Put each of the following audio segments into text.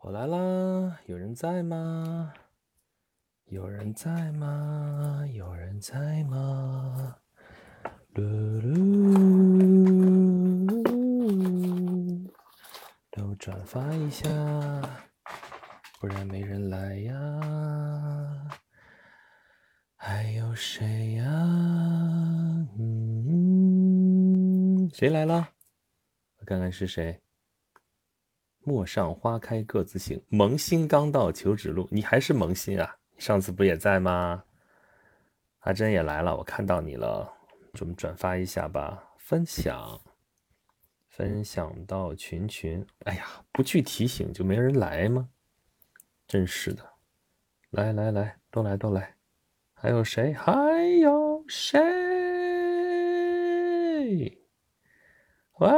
我来啦！有人在吗？有人在吗？有人在吗？噜噜，都转发一下，不然没人来呀。还有谁呀？嗯，谁来了？我看看是谁。陌上花开各自行，萌新刚到求指路。你还是萌新啊？上次不也在吗？阿珍也来了，我看到你了，我们转发一下吧，分享，分享到群群。哎呀，不去提醒就没人来吗？真是的，来来来，都来都来。还有谁？还有谁？哇，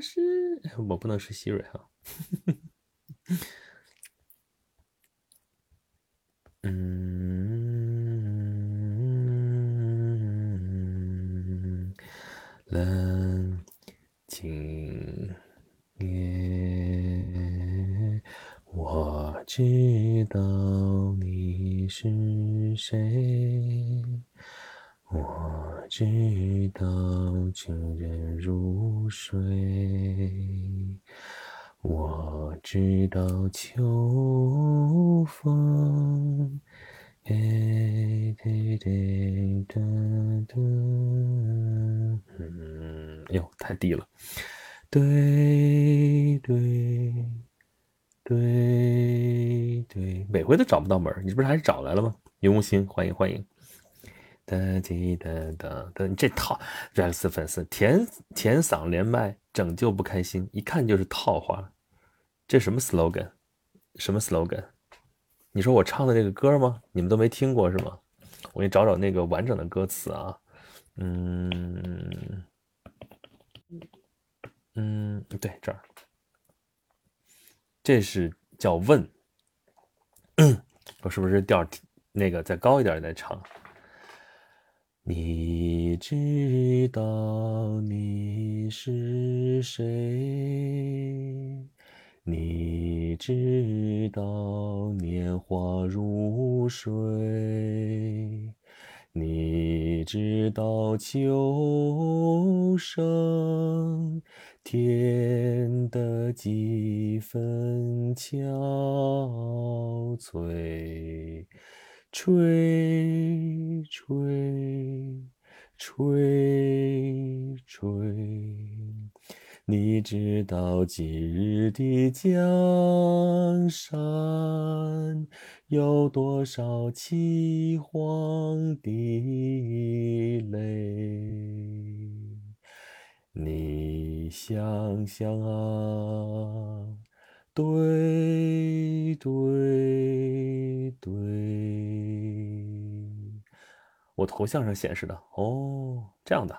我是 我不能是希瑞哈。嗯，冷静夜，我知道你是谁，我知道情人入睡。我知道秋风，哎，滴滴答答，嗯，哎呦，太低了，对对对对，每回都找不到门你这不是还是找来了吗？云无心，欢迎欢迎，哒滴哒哒哒，这套 Rex 粉丝甜甜嗓连麦。拯救不开心，一看就是套话。这什么 slogan？什么 slogan？你说我唱的这个歌吗？你们都没听过是吗？我给你找找那个完整的歌词啊。嗯嗯，对，这儿，这是叫问。我是不是调那个再高一点再唱？你知道你是谁？你知道年华如水？你知道秋声甜的几分憔悴？吹吹吹吹，你知道今日的江山有多少凄惶的泪？你想想啊，对对对。我头像上显示的哦，这样的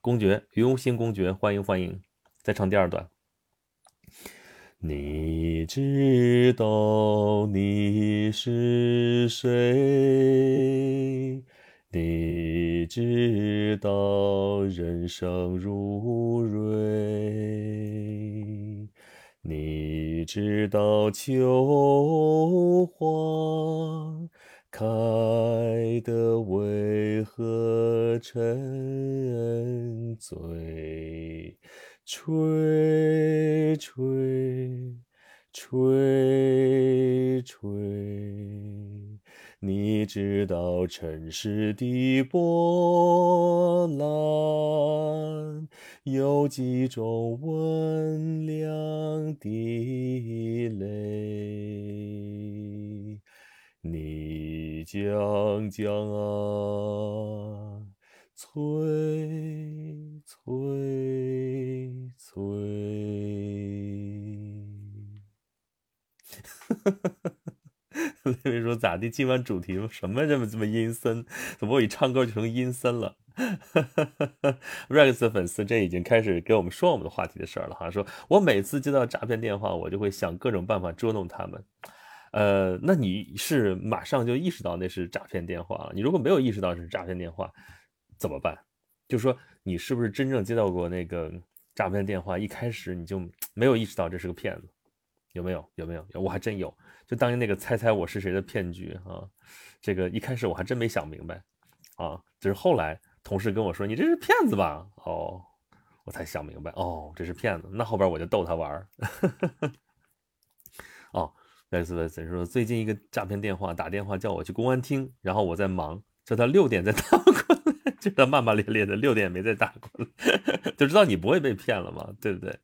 公爵云无心公爵，欢迎欢迎，再唱第二段。你知道你是谁？你知道人生如蕊？你知道秋花？开的为何沉醉？吹吹吹吹，你知道尘世的波澜有几种温凉的泪？你讲讲啊，催催催！哈哈！雷雷说咋地？今晚主题什么这么这么阴森？怎么我一唱歌就成阴森了？哈哈哈哈 Rex 的粉丝这已经开始给我们说我们的话题的事儿了哈，说我每次接到诈骗电话，我就会想各种办法捉弄他们。呃，那你是马上就意识到那是诈骗电话了？你如果没有意识到是诈骗电话，怎么办？就说，你是不是真正接到过那个诈骗电话一开始你就没有意识到这是个骗子，有没有？有没有？我还真有。就当年那个猜猜我是谁的骗局啊，这个一开始我还真没想明白啊，就是后来同事跟我说你这是骗子吧？哦，我才想明白，哦，这是骗子。那后边我就逗他玩儿。哦，类似的，怎说？最近一个诈骗电话打电话叫我去公安厅，然后我在忙，叫他六点再打过来，就他骂骂咧咧的，六点没再打过来，就知道你不会被骗了嘛，对不对？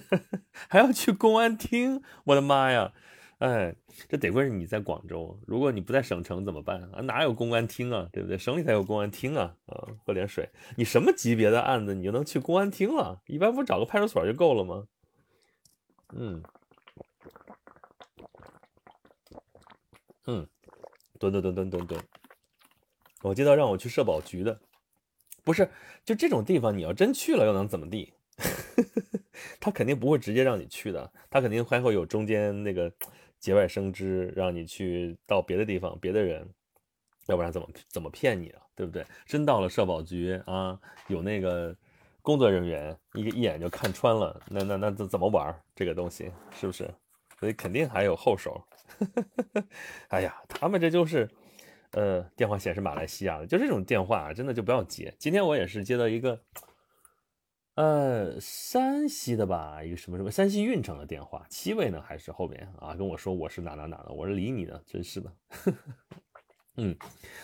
还要去公安厅，我的妈呀！哎，这得亏是你在广州，如果你不在省城怎么办啊？哪有公安厅啊？对不对？省里才有公安厅啊！啊，喝点水。你什么级别的案子，你就能去公安厅了？一般不找个派出所就够了吗？嗯。嗯，蹲蹲蹲蹲蹲蹲，我接到让我去社保局的，不是就这种地方，你要真去了又能怎么地？他肯定不会直接让你去的，他肯定还会有中间那个节外生枝，让你去到别的地方，别的人，要不然怎么怎么骗你啊？对不对？真到了社保局啊，有那个工作人员一一眼就看穿了，那那那怎怎么玩这个东西？是不是？所以肯定还有后手。哎呀，他们这就是，呃，电话显示马来西亚的，就这种电话真的就不要接。今天我也是接到一个，呃，山西的吧，一个什么什么山西运城的电话，七位呢还是后面啊？跟我说我是哪哪哪的，我是理你的，真是的。嗯，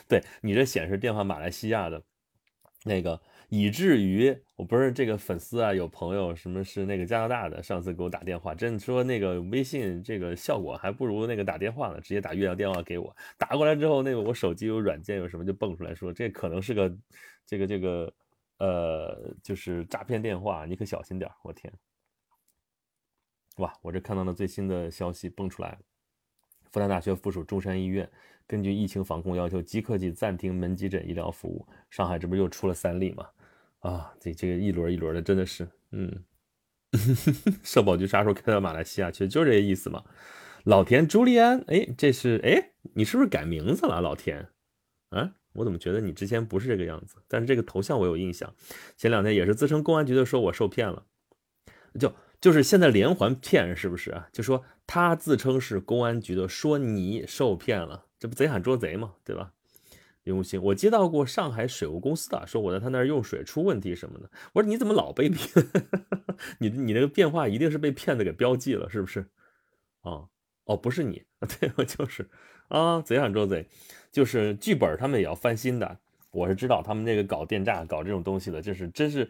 对你这显示电话马来西亚的，那个。以至于我不是这个粉丝啊，有朋友什么是那个加拿大的，上次给我打电话，真说那个微信这个效果还不如那个打电话呢，直接打月亮电话给我，打过来之后，那个我手机有软件有什么就蹦出来说这可能是个这个这个呃就是诈骗电话，你可小心点我天，哇，我这看到了最新的消息蹦出来了，复旦大学附属中山医院。根据疫情防控要求，即刻起暂停门急诊医疗服务。上海这不又出了三例吗？啊，这这个一轮一轮的，真的是，嗯，社保局啥时候开到马来西亚去？就这意思嘛。老田朱利安，哎，这是哎，你是不是改名字了？老田，啊，我怎么觉得你之前不是这个样子？但是这个头像我有印象。前两天也是自称公安局的说我受骗了，就就是现在连环骗是不是啊？就说他自称是公安局的，说你受骗了。这不贼喊捉贼嘛，对吧？林无心，我接到过上海水务公司的，说我在他那儿用水出问题什么的。我说你怎么老被骗？你你那个电话一定是被骗子给标记了，是不是？啊，哦，不是你，对我就是啊，贼喊捉贼，就是剧本他们也要翻新的。我是知道他们那个搞电诈、搞这种东西的，就是真是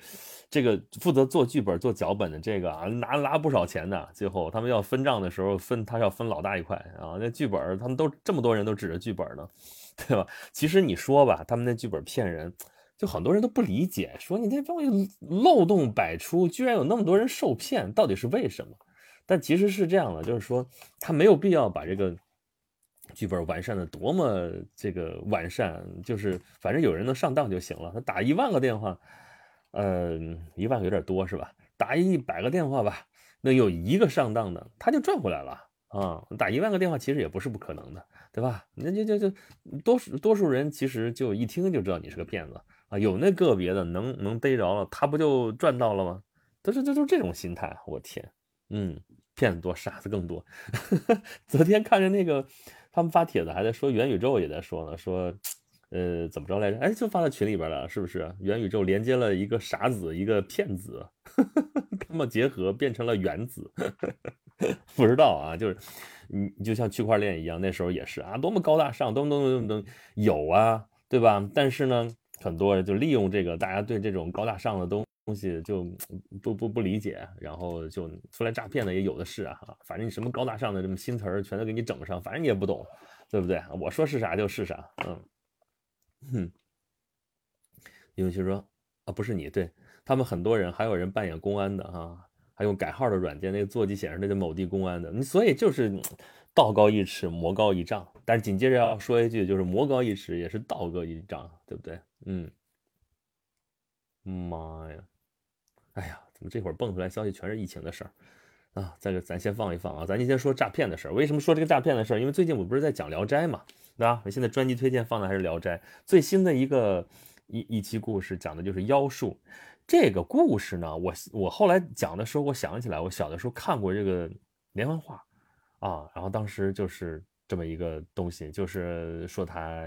这个负责做剧本、做脚本的这个啊，拿拿不少钱的。最后他们要分账的时候，分他要分老大一块啊。那剧本他们都这么多人都指着剧本呢，对吧？其实你说吧，他们那剧本骗人，就很多人都不理解，说你这东西漏洞百出，居然有那么多人受骗，到底是为什么？但其实是这样的，就是说他没有必要把这个。剧本完善的多么这个完善，就是反正有人能上当就行了。他打一万个电话，呃，一万个有点多是吧？打一百个电话吧，能有一个上当的，他就赚回来了啊！打一万个电话其实也不是不可能的，对吧？那就就就多数多数人其实就一听就知道你是个骗子啊，有那个别的能能逮着了，他不就赚到了吗？都是就就这种心态，我天，嗯，骗子多，傻子更多。昨天看着那个。他们发帖子还在说元宇宙，也在说呢，说，呃，怎么着来着？哎，就发到群里边了，是不是？元宇宙连接了一个傻子，一个骗子，他们结合变成了原子，不知道啊，就是你就像区块链一样，那时候也是啊，多么高大上，多么多么多么有啊，对吧？但是呢，很多人就利用这个，大家对这种高大上的东。东西就不不不理解，然后就出来诈骗的也有的是啊，反正你什么高大上的这么新词儿全都给你整上，反正你也不懂，对不对？我说是啥就是啥，嗯，哼。永新说啊，不是你，对他们很多人还有人扮演公安的哈，还用改号的软件，那个座机显示那是某地公安的，你所以就是道高一尺，魔高一丈，但紧接着要说一句，就是魔高一尺也是道高一丈，对不对？嗯，妈呀！哎呀，怎么这会儿蹦出来消息全是疫情的事儿啊？再个咱先放一放啊，咱今天说诈骗的事儿。为什么说这个诈骗的事儿？因为最近我不是在讲《聊斋》嘛，对吧？我现在专辑推荐放的还是《聊斋》最新的一个一一期故事，讲的就是妖术。这个故事呢，我我后来讲的时候，我想起来，我小的时候看过这个连环画啊，然后当时就是这么一个东西，就是说他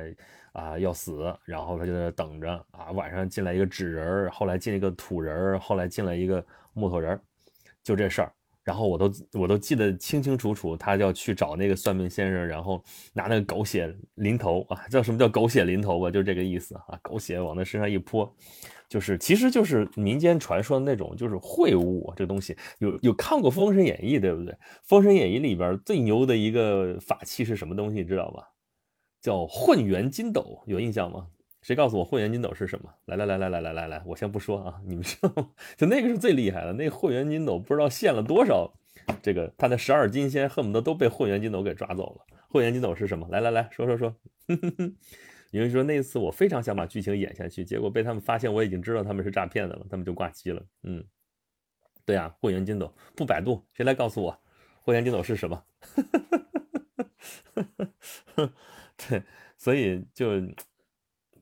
啊要死，然后他就在那等着啊，晚上进来一个纸人儿后来进一个土人儿后来进来一个木头人儿就这事儿。然后我都我都记得清清楚楚，他要去找那个算命先生，然后拿那个狗血淋头啊，叫什么叫狗血淋头吧，就这个意思啊，狗血往他身上一泼，就是其实就是民间传说的那种，就是秽物这个东西。有有看过《封神演义》对不对？《封神演义》里边最牛的一个法器是什么东西，你知道吧？叫混元金斗，有印象吗？谁告诉我混元金斗是什么？来来来来来来来来，我先不说啊，你们知道吗？就那个是最厉害的，那个混元金斗不知道献了多少，这个他的十二金仙恨不得都被混元金斗给抓走了。混元金斗是什么？来来来说说说。因为 说那次我非常想把剧情演下去，结果被他们发现我已经知道他们是诈骗的了，他们就挂机了。嗯，对呀，混元金斗不百度，谁来告诉我混元金斗是什么？对，所以就。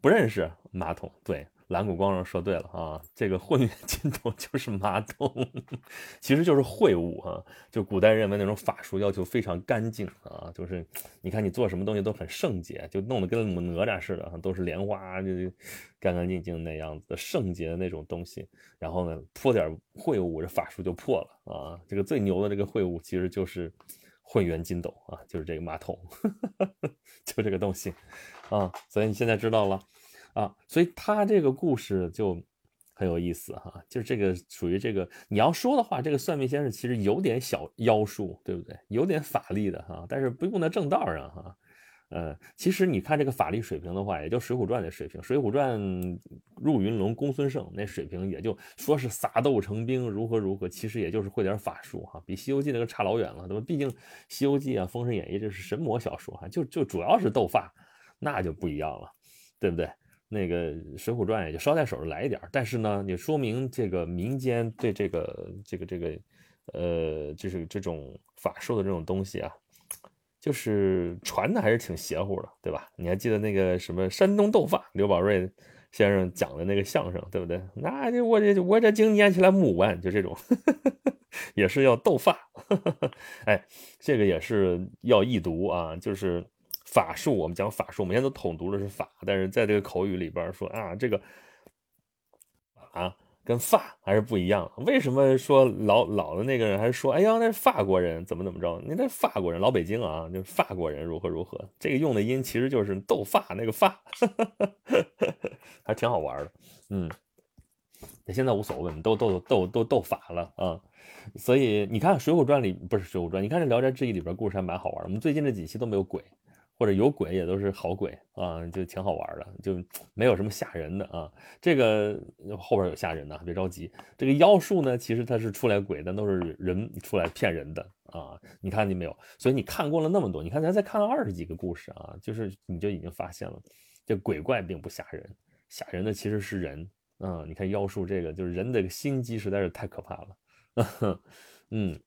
不认识马桶，对蓝谷光荣说对了啊，这个混元金斗就是马桶，其实就是秽物啊。就古代认为那种法术要求非常干净啊，就是你看你做什么东西都很圣洁，就弄得跟哪吒似的，都是莲花，就干干净净那样子的圣洁的那种东西。然后呢，泼点秽物，这法术就破了啊。这个最牛的这个秽物其实就是混元金斗啊，就是这个马桶，就这个东西。啊，所以你现在知道了，啊，所以他这个故事就很有意思哈，就是这个属于这个你要说的话，这个算命先生其实有点小妖术，对不对？有点法力的哈，但是不用在正道上哈。呃，其实你看这个法力水平的话，也就《水浒传》的水平，《水浒传》入云龙公孙胜那水平，也就说是撒豆成兵如何如何，其实也就是会点法术哈，比《西游记》那个差老远了，对吧？毕竟《西游记》啊，《封神演义》这是神魔小说哈，就就主要是斗法。那就不一样了，对不对？那个《水浒传》也就捎带手的来一点但是呢，也说明这个民间对这个这个这个，呃，就是这种法术的这种东西啊，就是传的还是挺邪乎的，对吧？你还记得那个什么山东斗法，刘宝瑞先生讲的那个相声，对不对？那就我这我这经念起来木完，就这种，也是要斗法，哎，这个也是要易读啊，就是。法术，我们讲法术，我们现在都统读的是法，但是在这个口语里边说啊，这个啊跟法还是不一样。为什么说老老的那个人还说，哎呀，那是法国人，怎么怎么着？你那法国人，老北京啊，就是法国人如何如何？这个用的音其实就是斗法那个法，还挺好玩的。嗯，那现在无所谓，都斗斗斗斗法了啊。所以你看《水浒传》里不是《水浒传》，你看这《聊斋志异》里边故事还蛮好玩的。我们最近这几期都没有鬼。或者有鬼也都是好鬼啊，就挺好玩的，就 没有什么吓人的啊。这个后边有吓人的，别着急。这个妖术呢，其实它是出来鬼，但都是人出来骗人的啊。你看见没有？所以你看过了那么多，你看咱才看了二十几个故事啊，就是你就已经发现了，这鬼怪并不吓人，吓人的其实是人啊。你看妖术这个，就是人的心机实在是太可怕了，嗯。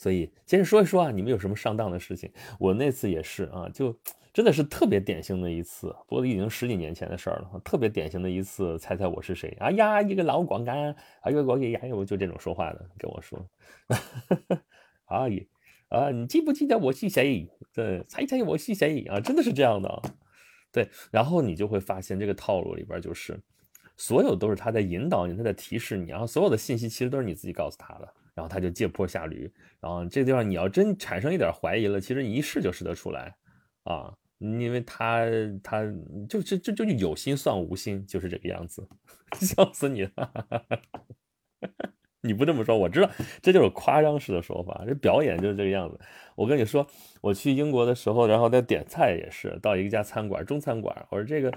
所以，先说一说啊，你们有什么上当的事情？我那次也是啊，就 真的是特别典型的一次，不过已经十几年前的事儿了。特别典型的一次，猜猜我是谁？哎呀，一个老广干，哎呦，我给呀，我就这种说话的跟我说，阿姨啊，你记不记得我是谁？对，猜猜我是谁啊？真的是这样的，对。然后你就会发现这个套路里边就是，所有都是他在引导你，他在提示你，然后所有的信息其实都是你自己告诉他的。然后他就借坡下驴，然后这个地方你要真产生一点怀疑了，其实你一试就试得出来，啊，因为他他就就就就有心算无心，就是这个样子，笑死你了！你不这么说，我知道这就是夸张式的说法，这表演就是这个样子。我跟你说，我去英国的时候，然后在点菜也是到一家餐馆，中餐馆，我说这个，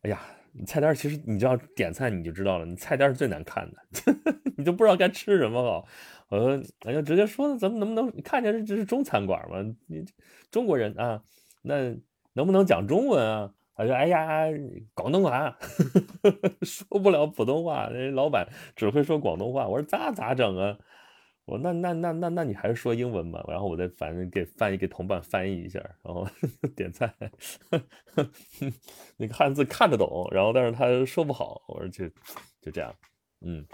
哎呀。菜单其实你知道点菜你就知道了，你菜单是最难看的，你就不知道该吃什么好。我说，哎呀，直接说，咱们能不能看见这这是中餐馆吗？你中国人啊，那能不能讲中文啊？他说，哎呀，广东话，说不了普通话，那老板只会说广东话。我说咋咋整啊？我那那那那那你还是说英文吧，然后我再反正给翻译给同伴翻译一下，然后 点菜，那个汉字看得懂，然后但是他说不好，我说就就这样，嗯，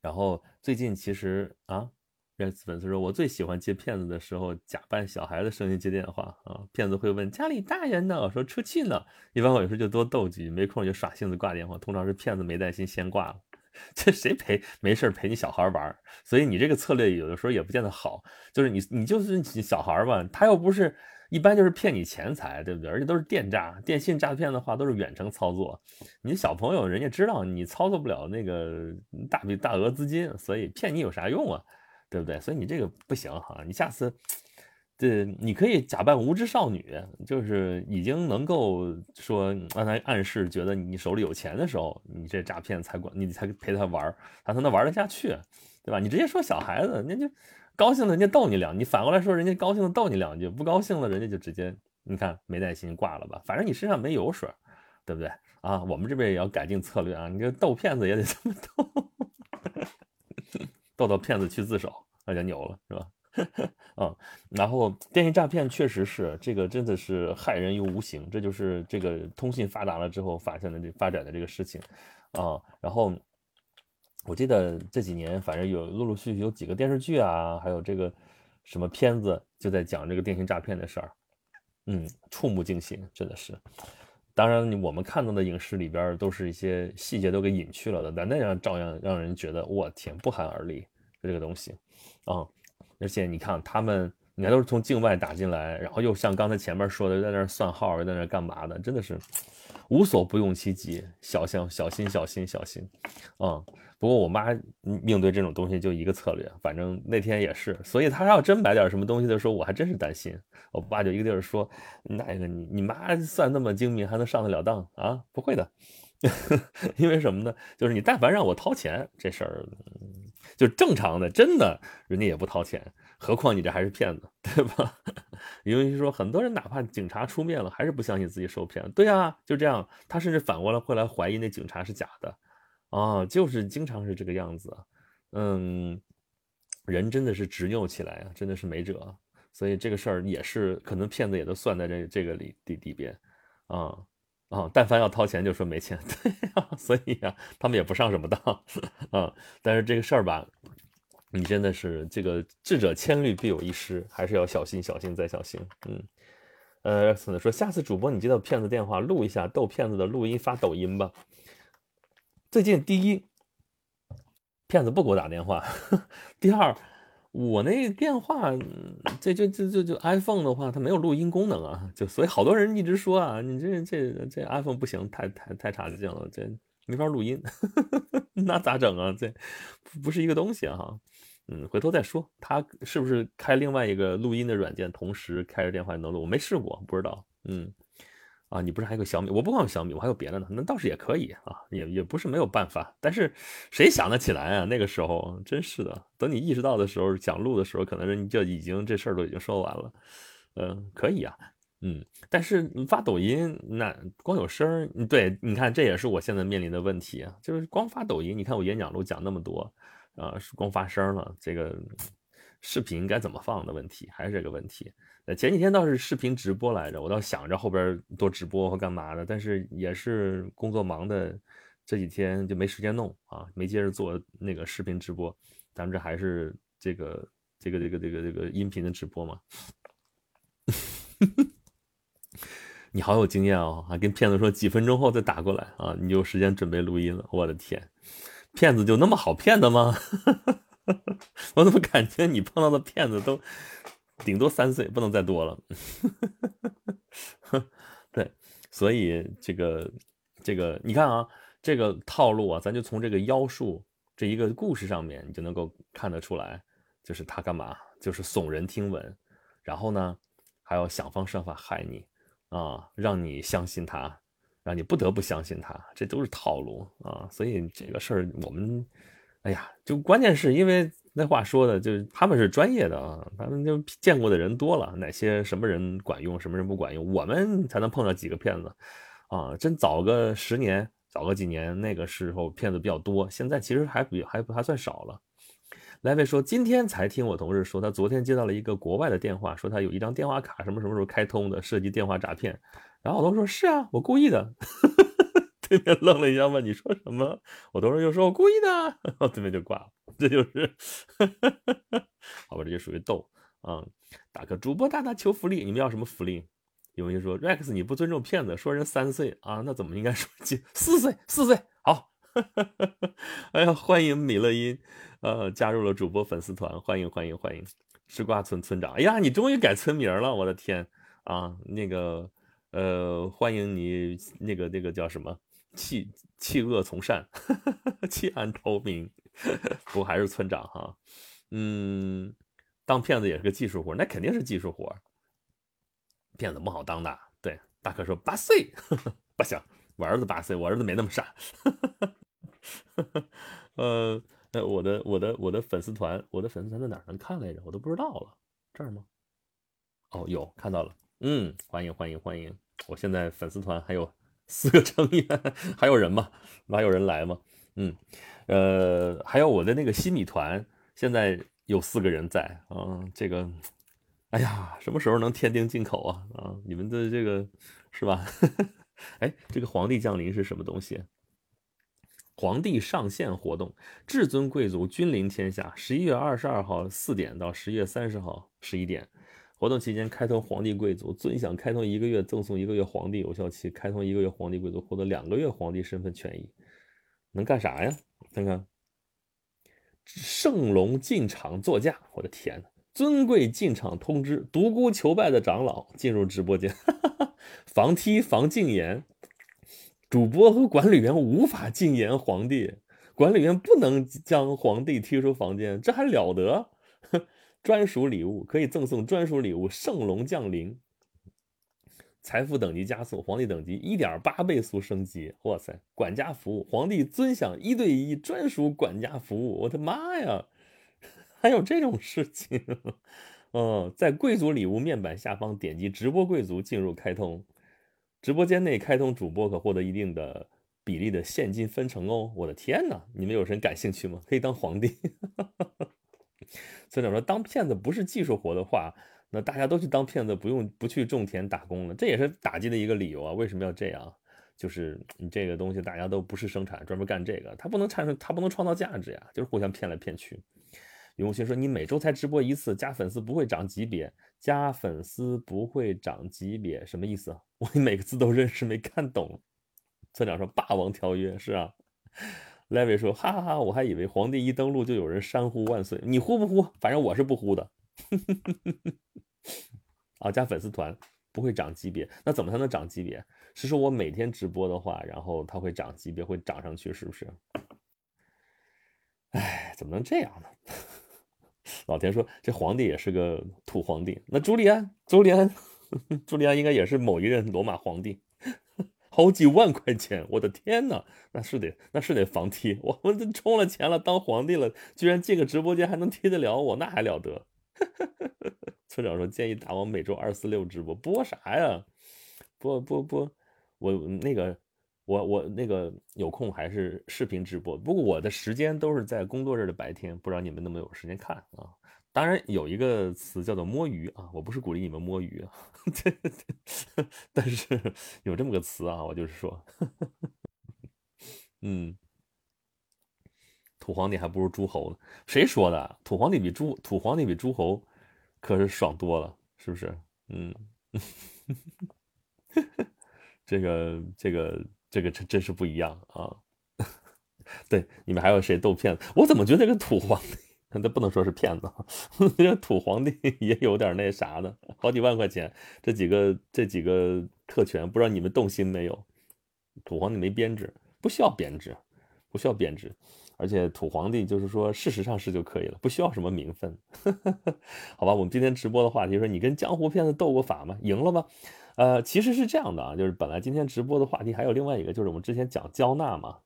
然后最近其实啊，粉丝说我最喜欢接骗子的时候，假扮小孩的声音接电话啊，骗子会问家里大人呢，我说出去呢，一般我有时候就多逗几句，没空就耍性子挂电话，通常是骗子没耐心先挂了。这谁陪没事陪你小孩玩所以你这个策略有的时候也不见得好。就是你你就是小孩吧，他又不是一般就是骗你钱财，对不对？而且都是电诈、电信诈骗的话都是远程操作。你小朋友人家知道你操作不了那个大笔大额资金，所以骗你有啥用啊？对不对？所以你这个不行哈，你下次。对，你可以假扮无知少女，就是已经能够说让他暗示，觉得你手里有钱的时候，你这诈骗才管，你才陪他玩，他才能玩得下去，对吧？你直接说小孩子，人家就高兴了人家逗你两，你反过来说人家高兴的逗你两句，不高兴了人家就直接你看没耐心挂了吧，反正你身上没油水，对不对啊？我们这边也要改进策略啊，你这逗骗子也得这么逗，逗到骗子去自首，那就牛了，是吧？嗯，然后电信诈骗确实是这个，真的是害人又无形，这就是这个通信发达了之后发现的这发展的这个事情啊。然后我记得这几年，反正有陆陆续续有几个电视剧啊，还有这个什么片子，就在讲这个电信诈骗的事儿。嗯，触目惊心，真的是。当然，我们看到的影视里边都是一些细节都给隐去了的，但那样照样让人觉得，我天，不寒而栗，这个东西啊。而且你看他们，你看都是从境外打进来，然后又像刚才前面说的，在那算号，在那干嘛的？真的是无所不用其极，小心小心小心小心。嗯，不过我妈应对这种东西就一个策略，反正那天也是，所以她要真买点什么东西的时候，我还真是担心。我爸就一个劲儿说：“那个你你妈算那么精明，还能上得了当啊？不会的，因为什么呢？就是你但凡让我掏钱，这事儿。”就正常的，真的，人家也不掏钱，何况你这还是骗子，对吧？因为说很多人哪怕警察出面了，还是不相信自己受骗。对啊，就这样，他甚至反过来会来怀疑那警察是假的，啊，就是经常是这个样子。嗯，人真的是执拗起来啊，真的是没辙。所以这个事儿也是可能骗子也都算在这这个里里里边，啊。啊，但凡要掏钱就说没钱，对呀，所以呀，他们也不上什么当啊。但是这个事儿吧，你真的是这个智者千虑必有一失，还是要小心、小心再小心。嗯，呃，说下次主播你接到骗子电话，录一下逗骗子的录音发抖音吧。最近第一，骗子不给我打电话；第二。我那电话，这这这这就 iPhone 的话，它没有录音功能啊，就所以好多人一直说啊，你这这这 iPhone 不行，太太太差劲了，这没法录音，那咋整啊？这不是一个东西哈，嗯，回头再说，它是不是开另外一个录音的软件，同时开着电话能录？我没试过，不知道，嗯。啊，你不是还有个小米？我不光有小米，我还有别的呢。那倒是也可以啊，也也不是没有办法。但是谁想得起来啊？那个时候真是的。等你意识到的时候，想录的时候，可能人就已经这事儿都已经说完了。嗯，可以啊，嗯。但是发抖音那光有声，对，你看这也是我现在面临的问题啊，就是光发抖音。你看我演讲录讲那么多，啊，光发声了，这个视频该怎么放的问题，还是这个问题。前几天倒是视频直播来着，我倒想着后边多直播或干嘛的，但是也是工作忙的，这几天就没时间弄啊，没接着做那个视频直播。咱们这还是这个这个这个这个这个音频的直播嘛。你好有经验哦，还跟骗子说几分钟后再打过来啊，你有时间准备录音了。我的天，骗子就那么好骗的吗？我怎么感觉你碰到的骗子都？顶多三岁，不能再多了。对，所以这个这个，你看啊，这个套路啊，咱就从这个妖术这一个故事上面，你就能够看得出来，就是他干嘛，就是耸人听闻，然后呢，还要想方设法害你啊，让你相信他，让你不得不相信他，这都是套路啊。所以这个事儿，我们，哎呀，就关键是因为。那话说的，就是他们是专业的啊，他们就见过的人多了，哪些什么人管用，什么人不管用，我们才能碰到几个骗子啊！真早个十年，早个几年，那个时候骗子比较多，现在其实还比还还算少了。莱维说，今天才听我同事说，他昨天接到了一个国外的电话，说他有一张电话卡，什么什么时候开通的，涉及电话诈骗。然后我同事说，是啊，我故意的。对面愣了一下，问你说什么？我同事又说我故意的，对面就挂了。这就是，好吧，这就属于逗啊。打个主播大大求福利，你们要什么福利？有人就说 Rex 你不尊重骗子，说人三岁啊，那怎么应该说几四岁？四岁好。哎呀，欢迎米乐音，呃，加入了主播粉丝团，欢迎欢迎欢迎，吃瓜村村长。哎呀，你终于改村名了，我的天啊！那个呃，欢迎你，那个那个叫什么？弃弃恶从善，弃暗投明。不还是村长哈，嗯，当骗子也是个技术活，那肯定是技术活。骗子不好当的，对大可说八岁 不行，我儿子八岁，我儿子没那么傻。呃，我的我的我的粉丝团，我的粉丝团在哪能看来着？我都不知道了，这儿吗？哦，有看到了，嗯，欢迎欢迎欢迎！我现在粉丝团还有四个成员，还有人吗？还有人来吗？嗯，呃，还有我的那个西米团，现在有四个人在啊，这个。哎呀，什么时候能天定进口啊？啊，你们的这个是吧？哎，这个皇帝降临是什么东西？皇帝上线活动，至尊贵族君临天下。十一月二十二号四点到十一月三十号十一点，活动期间开通皇帝贵族尊享开通一个月赠送一个月皇帝有效期，开通一个月皇帝贵族获得两个月皇帝身份权益。能干啥呀？看看，圣龙进场座驾，我的天呐！尊贵进场通知独孤求败的长老进入直播间，哈 哈防踢防禁言，主播和管理员无法禁言皇帝，管理员不能将皇帝踢出房间，这还了得？专属礼物可以赠送专属礼物，圣龙降临，财富等级加速，皇帝等级一点八倍速升级，哇塞！管家服务，皇帝尊享一对一专属管家服务，我的妈呀！还有这种事情，嗯，在贵族礼物面板下方点击直播贵族进入开通，直播间内开通主播可获得一定的比例的现金分成哦。我的天哪，你们有人感兴趣吗？可以当皇帝。村长说，当骗子不是技术活的话，那大家都去当骗子，不用不去种田打工了，这也是打击的一个理由啊。为什么要这样？就是你这个东西大家都不是生产，专门干这个，他不能产生，他不能创造价值呀，就是互相骗来骗去。永新说：“你每周才直播一次，加粉丝不会涨级别，加粉丝不会涨级别，什么意思？我每个字都认识，没看懂。”村长说：“霸王条约是啊。” Levy 说：“哈哈哈，我还以为皇帝一登陆就有人山呼万岁，你呼不呼？反正我是不呼的。”啊，加粉丝团不会涨级别，那怎么才能涨级别？是说我每天直播的话，然后它会涨级别，会涨上去，是不是？哎，怎么能这样呢？老田说：“这皇帝也是个土皇帝。那朱利安，朱利安，朱利安应该也是某一任罗马皇帝，好几万块钱，我的天哪，那是得那是得防踢。我们都充了钱了，当皇帝了，居然进个直播间还能踢得了我，那还了得？” 村长说：“建议大王每周二四六直播，播啥呀？播播播，我那个。”我我那个有空还是视频直播，不过我的时间都是在工作日的白天，不知道你们能不能有时间看啊？当然有一个词叫做摸鱼啊，我不是鼓励你们摸鱼啊，但是有这么个词啊，我就是说，嗯，土皇帝还不如诸侯呢，谁说的？土皇帝比诸土皇帝比诸侯可是爽多了，是不是？嗯，这个这个。这个真真是不一样啊！对，你们还有谁逗骗？我怎么觉得这个土皇帝，那不能说是骗子，这土皇帝 也有点那啥的，好几万块钱，这几个这几个特权，不知道你们动心没有？土皇帝没编制，不需要编制，不需要编制，而且土皇帝就是说事实上是就可以了，不需要什么名分。好吧，我们今天直播的话题说，你跟江湖骗子斗过法吗？赢了吗？呃，其实是这样的啊，就是本来今天直播的话题还有另外一个，就是我们之前讲交纳嘛。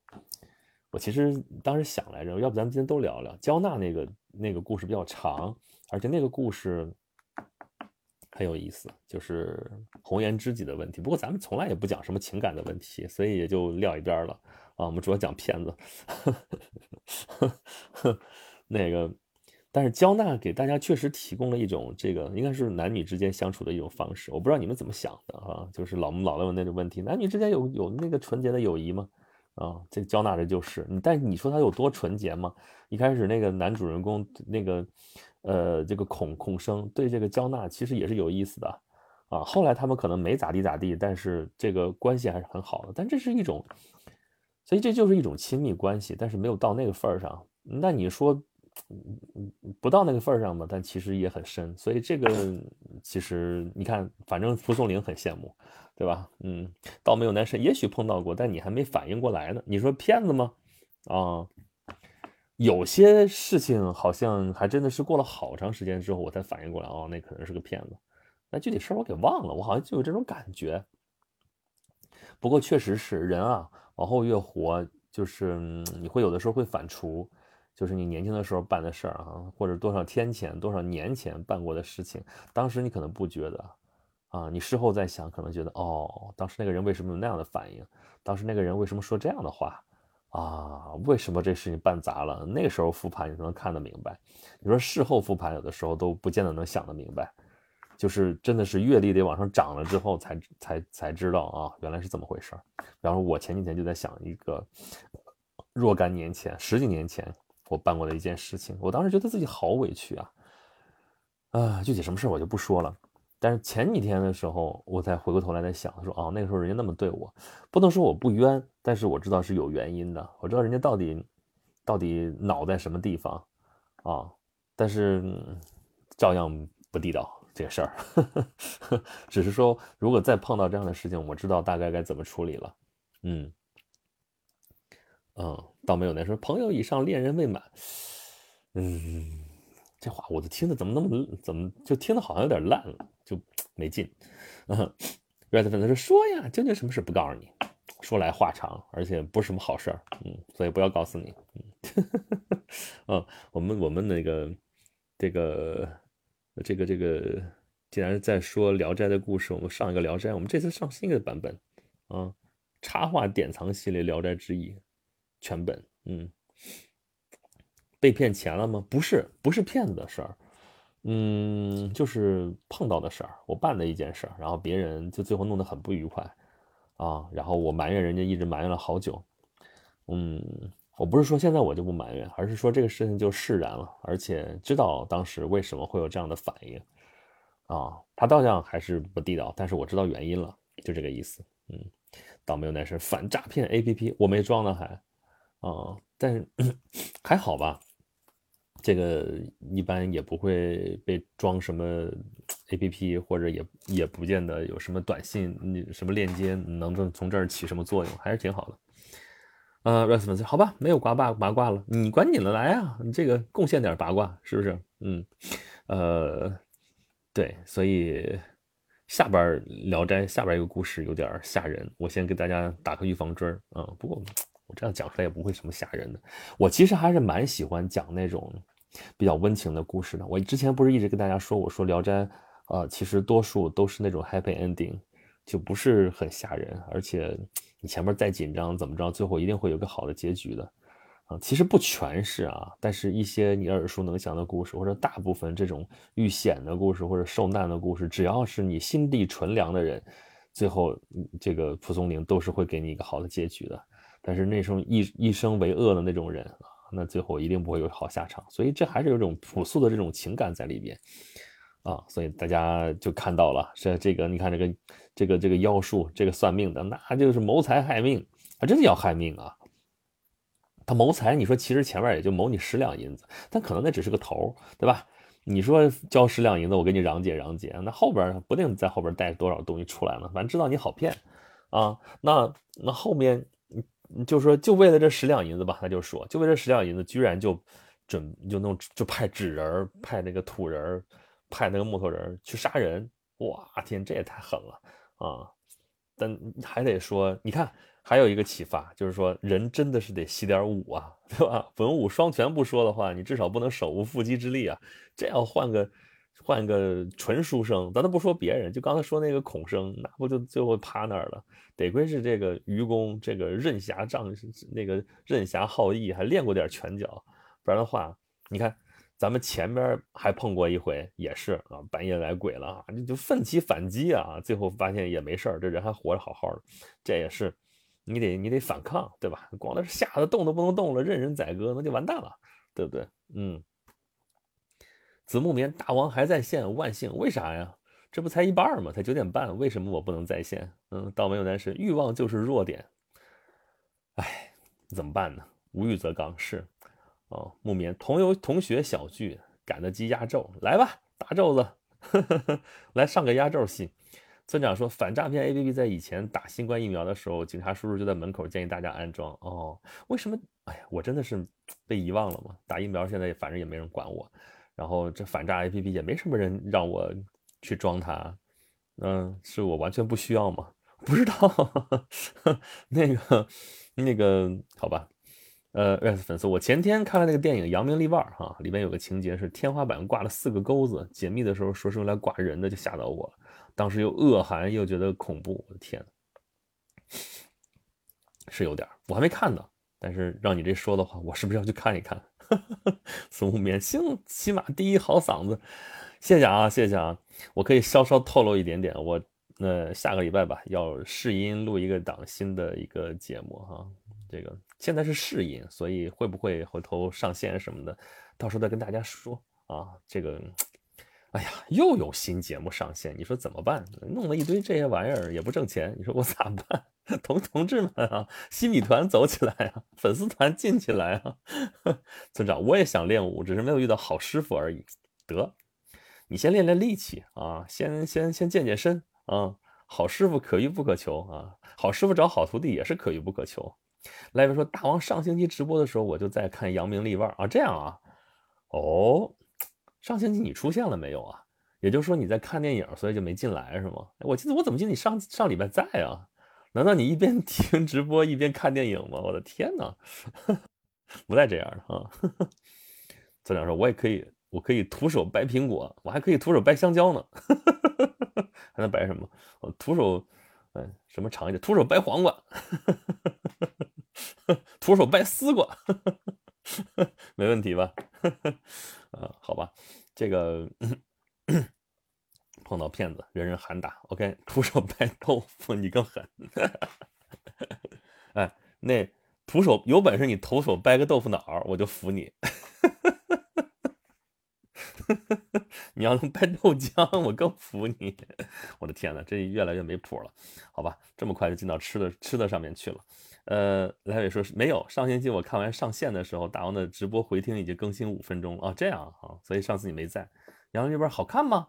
我其实当时想来着，要不咱们今天都聊聊焦娜那个那个故事比较长，而且那个故事很有意思，就是红颜知己的问题。不过咱们从来也不讲什么情感的问题，所以也就撂一边了啊。我们主要讲骗子，那个但是焦娜给大家确实提供了一种这个应该是男女之间相处的一种方式。我不知道你们怎么想的啊？就是老老问那种问题，男女之间有有那个纯洁的友谊吗？啊，这个交纳的就是你，但你说他有多纯洁吗？一开始那个男主人公那个呃这个孔孔生对这个交纳其实也是有意思的啊。后来他们可能没咋地咋地，但是这个关系还是很好的。但这是一种，所以这就是一种亲密关系，但是没有到那个份儿上。那你说？不到那个份儿上吧，但其实也很深，所以这个其实你看，反正蒲松龄很羡慕，对吧？嗯，倒没有男神，也许碰到过，但你还没反应过来呢。你说骗子吗？啊，有些事情好像还真的是过了好长时间之后我才反应过来，哦，那可能是个骗子。那具体事儿我给忘了，我好像就有这种感觉。不过确实是人啊，往后越活，就是你会有的时候会反刍。就是你年轻的时候办的事儿啊，或者多少天前、多少年前办过的事情，当时你可能不觉得，啊，你事后再想，可能觉得，哦，当时那个人为什么有那样的反应？当时那个人为什么说这样的话？啊，为什么这事情办砸了？那个时候复盘你能看得明白。你说事后复盘，有的时候都不见得能想得明白。就是真的是阅历得往上涨了之后，才才才知道啊，原来是这么回事。比方说，我前几天就在想一个若干年前、十几年前。我办过的一件事情，我当时觉得自己好委屈啊，啊，具体什么事我就不说了。但是前几天的时候，我才回过头来在想，说哦，那个时候人家那么对我，不能说我不冤，但是我知道是有原因的，我知道人家到底到底脑在什么地方啊，但是照样不地道这个事儿，只是说如果再碰到这样的事情，我知道大概该怎么处理了，嗯。嗯，倒没有那说朋友以上，恋人未满。嗯，这话我都听的怎么那么怎么就听的好像有点烂了，就没劲。嗯，red 粉丝说说呀，究竟什么事不告诉你，说来话长，而且不是什么好事儿。嗯，所以不要告诉你。嗯，我们我们那个这个这个这个，既然在说《聊斋》的故事，我们上一个《聊斋》，我们这次上新的版本啊，插画典藏系列《聊斋志异》。全本，嗯，被骗钱了吗？不是，不是骗子的事儿，嗯，就是碰到的事儿，我办的一件事儿，然后别人就最后弄得很不愉快，啊，然后我埋怨人家，一直埋怨了好久，嗯，我不是说现在我就不埋怨，而是说这个事情就释然了，而且知道当时为什么会有这样的反应，啊，他倒像还是不地道，但是我知道原因了，就这个意思，嗯，倒没有那事，反诈骗 APP 我没装呢还。啊，但是 还好吧，这个一般也不会被装什么 A P P，或者也也不见得有什么短信、你什么链接能从从这儿起什么作用，还是挺好的。呃 r e s p o n 好吧，没有刮八八卦了，你管你的来啊，你这个贡献点八卦是不是？嗯，呃，对，所以下边聊斋下边一个故事有点吓人，我先给大家打个预防针儿啊，不过。我这样讲出来也不会什么吓人的。我其实还是蛮喜欢讲那种比较温情的故事呢。我之前不是一直跟大家说，我说《聊斋》呃，其实多数都是那种 happy ending，就不是很吓人。而且你前面再紧张怎么着，最后一定会有个好的结局的啊。其实不全是啊，但是一些你耳熟能详的故事，或者大部分这种遇险的故事或者受难的故事，只要是你心地纯良的人，最后这个蒲松龄都是会给你一个好的结局的。但是那种一一生为恶的那种人，那最后一定不会有好下场。所以这还是有种朴素的这种情感在里边啊。所以大家就看到了，这这个你看这个这个这个妖术，这个算命的，那就是谋财害命，他真的要害命啊。他谋财，你说其实前面也就谋你十两银子，但可能那只是个头，对吧？你说交十两银子，我给你嚷解嚷解，那后边不定在后边带多少东西出来呢？反正知道你好骗啊。那那后面。就说就为了这十两银子吧，他就说就为这十两银子，居然就准就弄就派纸人派那个土人派那个木头人去杀人，哇天，这也太狠了啊！但还得说，你看还有一个启发，就是说人真的是得习点武啊，对吧？文武双全不说的话，你至少不能手无缚鸡之力啊。这要换个。换个纯书生，咱都不说别人，就刚才说那个孔生，那不就最后趴那儿了？得亏是这个愚公，这个任侠仗，那个任侠好义，还练过点拳脚，不然的话，你看咱们前边还碰过一回，也是啊，半夜来鬼了啊，你就奋起反击啊，最后发现也没事儿，这人还活着好好的，这也是你得你得反抗，对吧？光那是吓得动都不能动了，任人宰割，那就完蛋了，对不对？嗯。子木棉，大王还在线，万幸，为啥呀？这不才一半吗？才九点半，为什么我不能在线？嗯，倒没有男神，欲望就是弱点。哎，怎么办呢？无欲则刚，是。哦，木棉同游同学小聚，赶得及压轴，来吧，大咒子，来上个压轴戏。村长说，反诈骗 APP 在以前打新冠疫苗的时候，警察叔叔就在门口建议大家安装。哦，为什么？哎呀，我真的是被遗忘了吗？打疫苗现在反正也没人管我，然后这反诈 APP 也没什么人让我去装它。嗯，是我完全不需要吗？不知道，那个那个，好吧。呃，S 粉丝，我前天看了那个电影《扬名立万》哈，里面有个情节是天花板挂了四个钩子，解密的时候说是用来挂人的，就吓到我了。当时又恶寒又觉得恐怖，我的天，是有点我还没看呢。但是让你这说的话，我是不是要去看一看？孙悟面，行起码第一好嗓子，谢谢啊，谢谢啊，我可以稍稍透露一点点，我呃下个礼拜吧要试音录一个档新的一个节目哈。这个现在是试音，所以会不会回头上线什么的，到时候再跟大家说啊。这个，哎呀，又有新节目上线，你说怎么办？弄了一堆这些玩意儿也不挣钱，你说我咋办？同同志们啊，新米团走起来啊，粉丝团进起来啊！村长，我也想练武，只是没有遇到好师傅而已。得，你先练练力气啊，先先先健健身啊。好师傅可遇不可求啊，好师傅找好徒弟也是可遇不可求。来维说：“大王上星期直播的时候，我就在看《扬名立万》啊，这样啊，哦，上星期你出现了没有啊？也就是说你在看电影，所以就没进来是吗？我记得我怎么记得你上上礼拜在啊？难道你一边 听直播一边看电影吗？我的天哪，不带这样的啊！村长说：我也可以，我可以徒手掰苹果，我还可以徒手掰香蕉呢，还能掰什么？我徒手。”嗯，什么长一点？徒手掰黄瓜，徒手掰丝瓜，没问题吧？啊，好吧，这个碰到骗子，人人喊打。OK，徒手掰豆腐，你更狠。哎，那徒手有本事，你徒手掰个豆腐脑，我就服你。你要能掰豆浆，我更服你！我的天呐，这越来越没谱了，好吧？这么快就进到吃的吃的上面去了。呃，来伟说是没有，上星期我看完上线的时候，大王的直播回听已经更新五分钟了啊，这样啊，所以上次你没在。杨这边好看吗？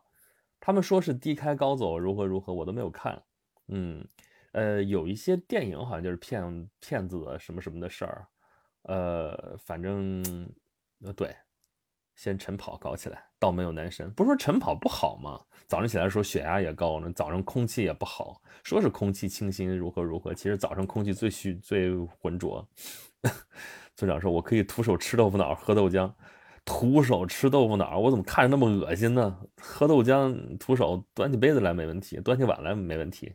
他们说是低开高走，如何如何，我都没有看。嗯，呃，有一些电影好像就是骗骗子什么什么的事儿，呃，反正呃对。先晨跑搞起来，倒没有男神。不是说晨跑不好吗？早上起来的时候血压也高呢，早上空气也不好，说是空气清新如何如何，其实早上空气最虚最浑浊。村长说：“我可以徒手吃豆腐脑，喝豆浆。徒手吃豆腐脑，我怎么看着那么恶心呢？喝豆浆，徒手端起杯子来没问题，端起碗来没问题。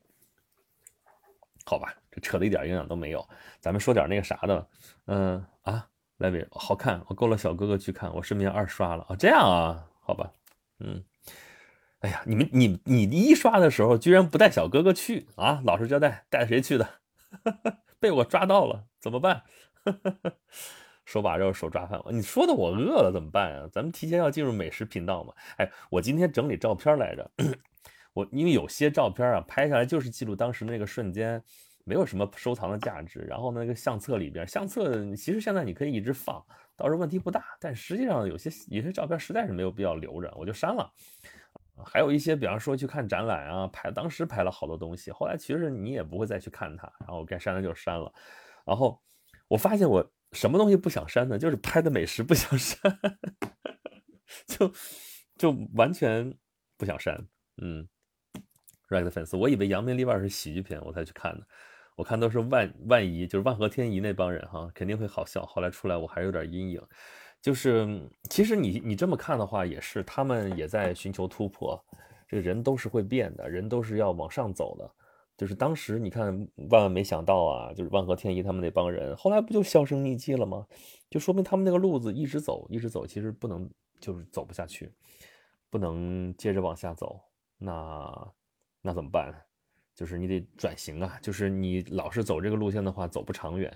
好吧，这扯的一点营养都没有。咱们说点那个啥的，嗯啊。”来位好看，我勾了小哥哥去看，我顺便二刷了啊，这样啊，好吧，嗯，哎呀，你们你你一刷的时候居然不带小哥哥去啊？老实交代，带谁去的？被我抓到了，怎么办？手把肉，手抓饭，你说的我饿了怎么办啊？咱们提前要进入美食频道嘛？哎，我今天整理照片来着，我因为有些照片啊拍下来就是记录当时那个瞬间。没有什么收藏的价值，然后那个相册里边，相册其实现在你可以一直放，倒是问题不大。但实际上有些有些照片实在是没有必要留着，我就删了。还有一些，比方说去看展览啊，拍当时拍了好多东西，后来其实你也不会再去看它，然后该删的就删了。然后我发现我什么东西不想删呢？就是拍的美食不想删，就就完全不想删。嗯，Right 的粉丝，我以为《扬名立万》是喜剧片，我才去看的。我看都是万万怡，就是万和天宜那帮人哈，肯定会好笑。后来出来我还有点阴影，就是其实你你这么看的话，也是他们也在寻求突破。这个人都是会变的，人都是要往上走的。就是当时你看，万万没想到啊，就是万和天宜他们那帮人，后来不就销声匿迹了吗？就说明他们那个路子一直走，一直走，其实不能，就是走不下去，不能接着往下走。那那怎么办？就是你得转型啊，就是你老是走这个路线的话，走不长远，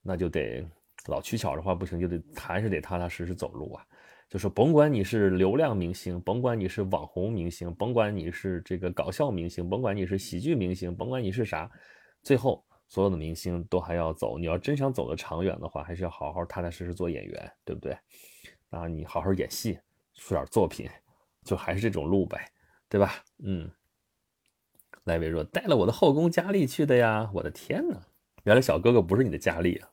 那就得老取巧的话不行，就得还是得踏踏实实走路啊。就是甭管你是流量明星，甭管你是网红明星，甭管你是这个搞笑明星，甭管你是喜剧明星，甭管你是啥，最后所有的明星都还要走。你要真想走得长远的话，还是要好好踏踏实实做演员，对不对？啊，你好好演戏，出点作品，就还是这种路呗，对吧？嗯。赖维说带了我的后宫佳丽去的呀，我的天哪！原来小哥哥不是你的佳丽啊。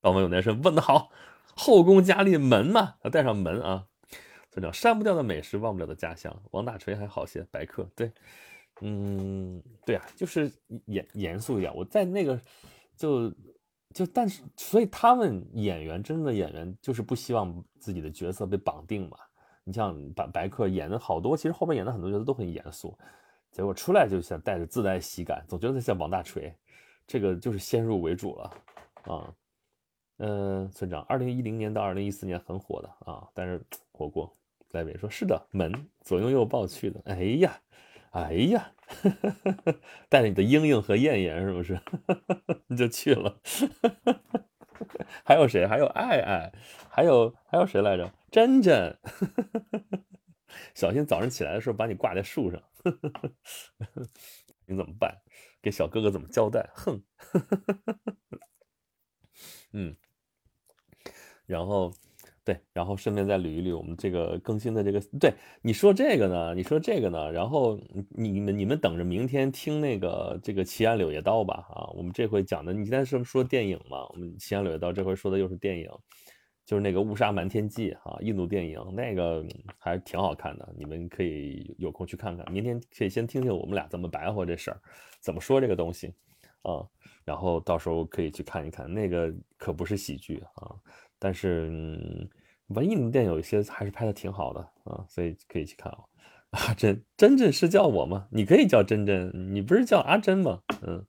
高门有男生问的好，后宫佳丽门嘛，要带上门啊。村长删不掉的美食，忘不了的家乡。王大锤还好些，白客对，嗯，对啊，就是严严肃一点。我在那个就就，但是所以他们演员真的演员就是不希望自己的角色被绑定嘛。你像白白客演的好多，其实后面演的很多角色都很严肃，结果出来就像带着自带喜感，总觉得像王大锤，这个就是先入为主了啊。嗯，村长，二零一零年到二零一四年很火的啊，但是火过。莱维说：“是的，门左拥右抱去的。”哎呀，哎呀，带着你的英英和燕燕是不是？你 就去了。还有谁？还有爱爱，还有还有谁来着？珍珍。小心早上起来的时候把你挂在树上，你怎么办？给小哥哥怎么交代？哼。嗯。然后，对，然后顺便再捋一捋我们这个更新的这个。对，你说这个呢？你说这个呢？然后你们你们等着明天听那个这个《奇案柳叶刀》吧。啊，我们这回讲的，你今天是说电影嘛？我们《奇案柳叶刀》这回说的又是电影，就是那个《误杀瞒天记》哈，印度电影，那个还挺好看的，你们可以有空去看看。明天可以先听听我们俩怎么白话这事儿，怎么说这个东西啊？然后到时候可以去看一看，那个可不是喜剧啊。但是，嗯，文艺的电影有一些还是拍的挺好的啊，所以可以去看哦。阿珍，珍珍是叫我吗？你可以叫珍珍，你不是叫阿珍吗？嗯，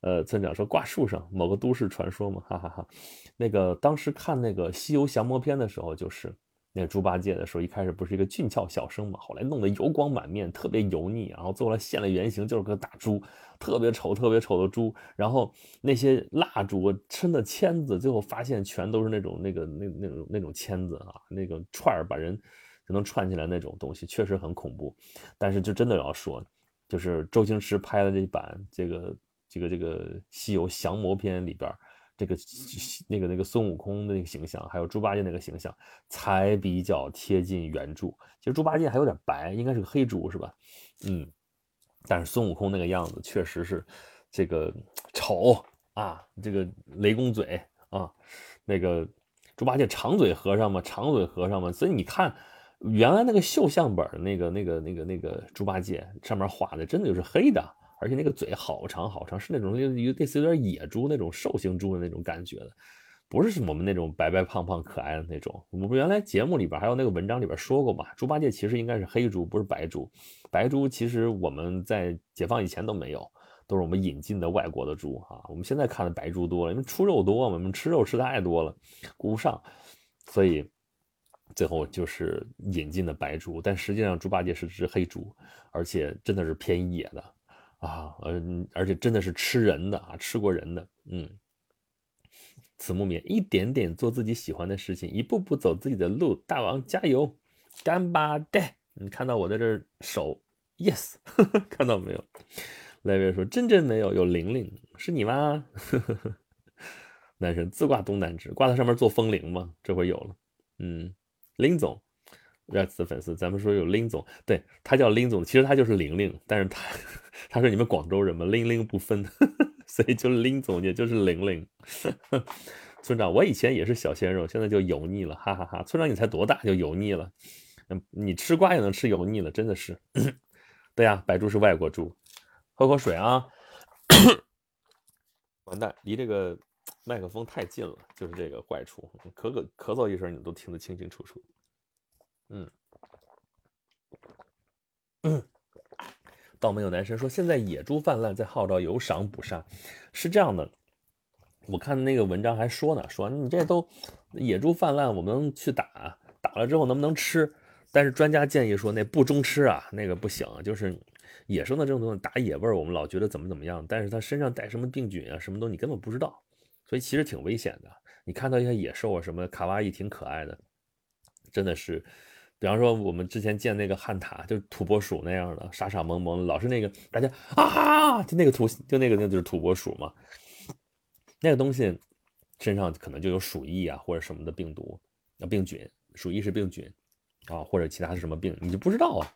呃，村长说挂树上某个都市传说嘛，哈哈哈。那个当时看那个《西游降魔篇》的时候，就是。那猪八戒的时候，一开始不是一个俊俏小生嘛，后来弄得油光满面，特别油腻，然后最后来现了原形，就是个大猪，特别丑，特别丑的猪。然后那些蜡烛抻的签子，最后发现全都是那种那个那那种那种签子啊，那个串儿把人就能串起来那种东西，确实很恐怖。但是就真的要说，就是周星驰拍的这版这个这个这个《西游降魔篇》里边。这个那个那个孙悟空的那个形象，还有猪八戒那个形象，才比较贴近原著。其实猪八戒还有点白，应该是个黑猪，是吧？嗯，但是孙悟空那个样子确实是这个丑啊，这个雷公嘴啊，那个猪八戒长嘴和尚嘛，长嘴和尚嘛。所以你看，原来那个绣像本那个那个那个那个猪八戒上面画的，真的就是黑的。而且那个嘴好长好长，是那种类类似有点野猪那种兽形猪的那种感觉的，不是我们那种白白胖胖可爱的那种。我们原来节目里边还有那个文章里边说过嘛，猪八戒其实应该是黑猪，不是白猪。白猪其实我们在解放以前都没有，都是我们引进的外国的猪啊。我们现在看的白猪多了，因为出肉多嘛，我们吃肉吃太多了，顾不上，所以最后就是引进的白猪。但实际上猪八戒是只黑猪，而且真的是偏野的。啊，嗯，而且真的是吃人的啊，吃过人的，嗯。此木棉一点点做自己喜欢的事情，一步步走自己的路。大王加油，干巴爹！你看到我在这手，yes，看到没有？来位说真真没有，有玲玲，是你吗？呵 呵男神自挂东南枝，挂在上面做风铃吗？这回有了，嗯，林总。Rex 的粉丝，咱们说有林总，对他叫林总，其实他就是玲玲，但是他他说你们广州人嘛，玲玲不分，所以就林总，也就是玲玲。村长，我以前也是小鲜肉，现在就油腻了，哈哈哈。村长，你才多大就油腻了？嗯，你吃瓜也能吃油腻了，真的是。对呀，白猪是外国猪，喝口水啊。完蛋，离这个麦克风太近了，就是这个坏处，咳咳咳嗽一声，你都听得清清楚楚。嗯，倒没有男神说，现在野猪泛滥，在号召有赏捕杀，是这样的。我看那个文章还说呢，说你这都野猪泛滥，我们去打，打了之后能不能吃？但是专家建议说，那不中吃啊，那个不行，就是野生的这种东西打野味儿，我们老觉得怎么怎么样，但是它身上带什么病菌啊，什么东西你根本不知道，所以其实挺危险的。你看到一些野兽啊，什么卡哇伊挺可爱的，真的是。比方说，我们之前见那个旱獭，就土拨鼠那样的，傻傻萌萌，老是那个大家啊，就那个图，就那个那就是土拨鼠嘛。那个东西身上可能就有鼠疫啊，或者什么的病毒啊病菌，鼠疫是病菌啊，或者其他是什么病，你就不知道啊，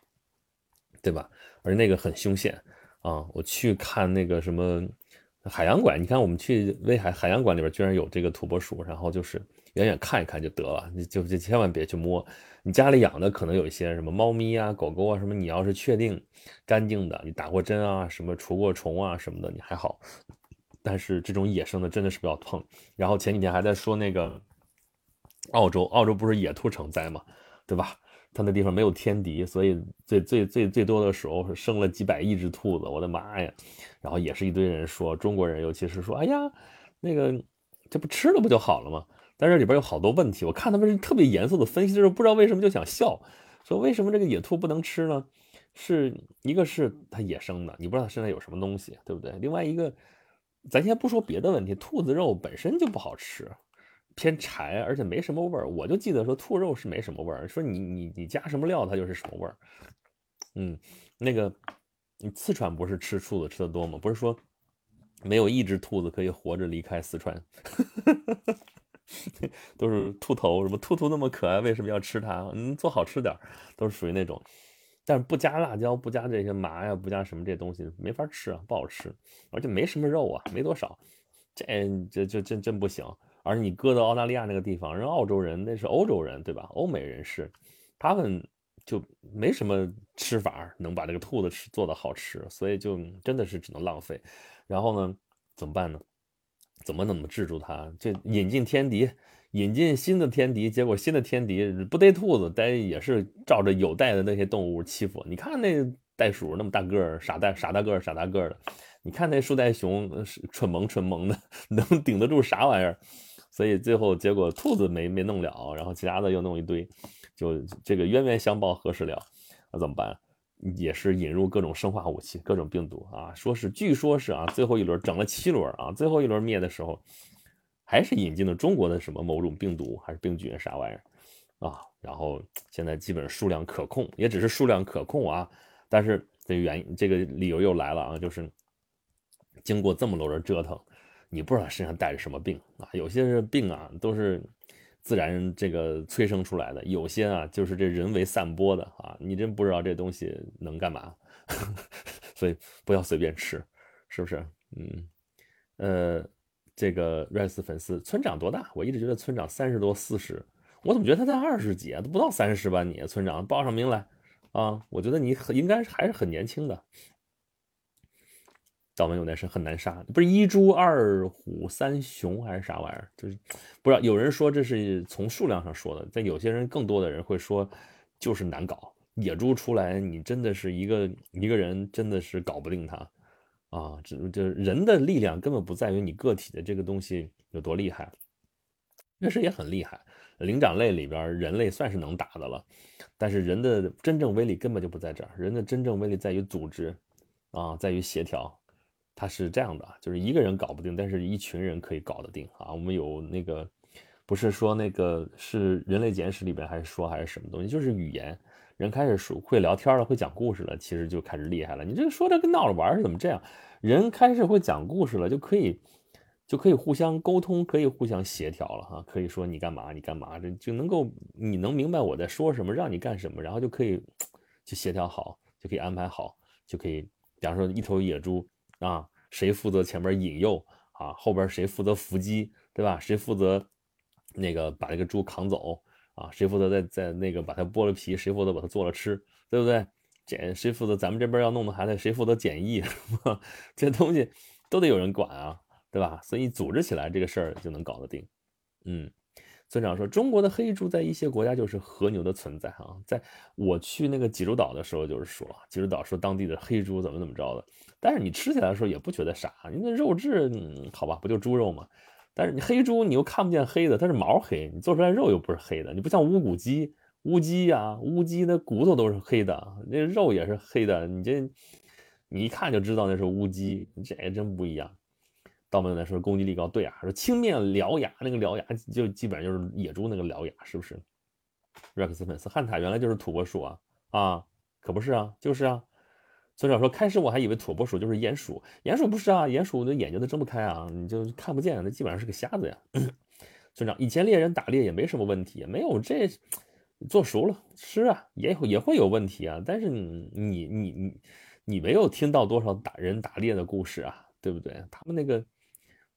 对吧？而那个很凶险啊，我去看那个什么海洋馆，你看我们去威海海洋馆里边居然有这个土拨鼠，然后就是远远看一看就得了，你就就千万别去摸。你家里养的可能有一些什么猫咪啊、狗狗啊什么，你要是确定干净的，你打过针啊、什么除过虫啊什么的，你还好。但是这种野生的真的是不要碰。然后前几天还在说那个澳洲，澳洲不是野兔成灾嘛，对吧？它那地方没有天敌，所以最最最最多的时候是生了几百亿只兔子，我的妈呀！然后也是一堆人说，中国人尤其是说，哎呀，那个这不吃了不就好了吗？但这里边有好多问题，我看他们是特别严肃的分析的时候，不知道为什么就想笑，说为什么这个野兔不能吃呢？是一个是它野生的，你不知道它身上有什么东西，对不对？另外一个，咱先不说别的问题，兔子肉本身就不好吃，偏柴，而且没什么味儿。我就记得说兔肉是没什么味儿，说你你你加什么料它就是什么味儿。嗯，那个你四川不是吃兔子吃的多吗？不是说没有一只兔子可以活着离开四川。都是兔头，什么兔兔那么可爱，为什么要吃它？嗯，做好吃点都是属于那种，但是不加辣椒，不加这些麻呀，不加什么这些东西，没法吃啊，不好吃，而且没什么肉啊，没多少，这这这真真不行。而你搁到澳大利亚那个地方，人澳洲人那是欧洲人对吧？欧美人士，他们就没什么吃法能把这个兔子吃做的好吃，所以就真的是只能浪费。然后呢，怎么办呢？怎么怎么治住它？就引进天敌，引进新的天敌，结果新的天敌不逮兔子，逮也是照着有袋的那些动物欺负。你看那袋鼠那么大个儿，傻大傻大个儿，傻大个儿的。你看那树袋熊，蠢萌蠢萌的，能顶得住啥玩意儿？所以最后结果兔子没没弄了，然后其他的又弄一堆，就这个冤冤相报何时了？那怎么办？也是引入各种生化武器、各种病毒啊，说是据说是啊，最后一轮整了七轮啊，最后一轮灭的时候，还是引进了中国的什么某种病毒还是病菌啥玩意儿啊？然后现在基本数量可控，也只是数量可控啊。但是这原因这个理由又来了啊，就是经过这么多轮折腾，你不知道身上带着什么病啊？有些病啊都是。自然这个催生出来的，有些啊就是这人为散播的啊，你真不知道这东西能干嘛，所以不要随便吃，是不是？嗯，呃，这个 rice 粉丝村长多大？我一直觉得村长三十多四十，我怎么觉得他才二十几啊？都不到三十吧？你村长报上名来啊！我觉得你很应该还是很年轻的。道门有男神很难杀，不是一猪二虎三熊还是啥玩意儿？就是不知道。有人说这是从数量上说的，但有些人更多的人会说就是难搞。野猪出来，你真的是一个一个人真的是搞不定它啊！这这人的力量根本不在于你个体的这个东西有多厉害，确实也很厉害。灵长类里边，人类算是能打的了，但是人的真正威力根本就不在这儿。人的真正威力在于组织啊，在于协调。他是这样的，就是一个人搞不定，但是一群人可以搞得定啊。我们有那个，不是说那个是人类简史里边还是说还是什么东西，就是语言，人开始说会聊天了，会讲故事了，其实就开始厉害了。你这说的跟闹着玩似的，怎么这样？人开始会讲故事了，就可以就可以互相沟通，可以互相协调了哈。可以说你干嘛你干嘛，这就能够你能明白我在说什么，让你干什么，然后就可以 去协调好，就可以安排好，就可以，比方说一头野猪。啊，谁负责前面引诱啊？后边谁负责伏击，对吧？谁负责那个把这个猪扛走啊？谁负责在在那个把它剥了皮？谁负责把它做了吃，对不对？检谁负责？咱们这边要弄的孩子，谁负责检疫？这东西都得有人管啊，对吧？所以组织起来这个事儿就能搞得定。嗯，村长说，中国的黑猪在一些国家就是和牛的存在啊。在我去那个济州岛的时候，就是说济州岛说当地的黑猪怎么怎么着的，但是你吃起来的时候也不觉得傻，你那肉质好吧，不就猪肉吗？但是你黑猪你又看不见黑的，它是毛黑，你做出来肉又不是黑的，你不像乌骨鸡、乌鸡呀，乌鸡那骨头都是黑的，那肉也是黑的，你这你一看就知道那是乌鸡，这也真不一样。道门来说攻击力高，对啊，说青面獠牙，那个獠牙就基本上就是野猪那个獠牙，是不是？Rex 粉丝汉塔原来就是土拨鼠啊啊，可不是啊，就是啊。村长说开始我还以为土拨鼠就是鼹鼠，鼹鼠不是啊，鼹鼠的眼睛都睁不开啊，你就看不见，那基本上是个瞎子呀。村长以前猎人打猎也没什么问题，没有这做熟了吃啊，也也会有问题啊，但是你你你你你没有听到多少打人打猎的故事啊，对不对？他们那个。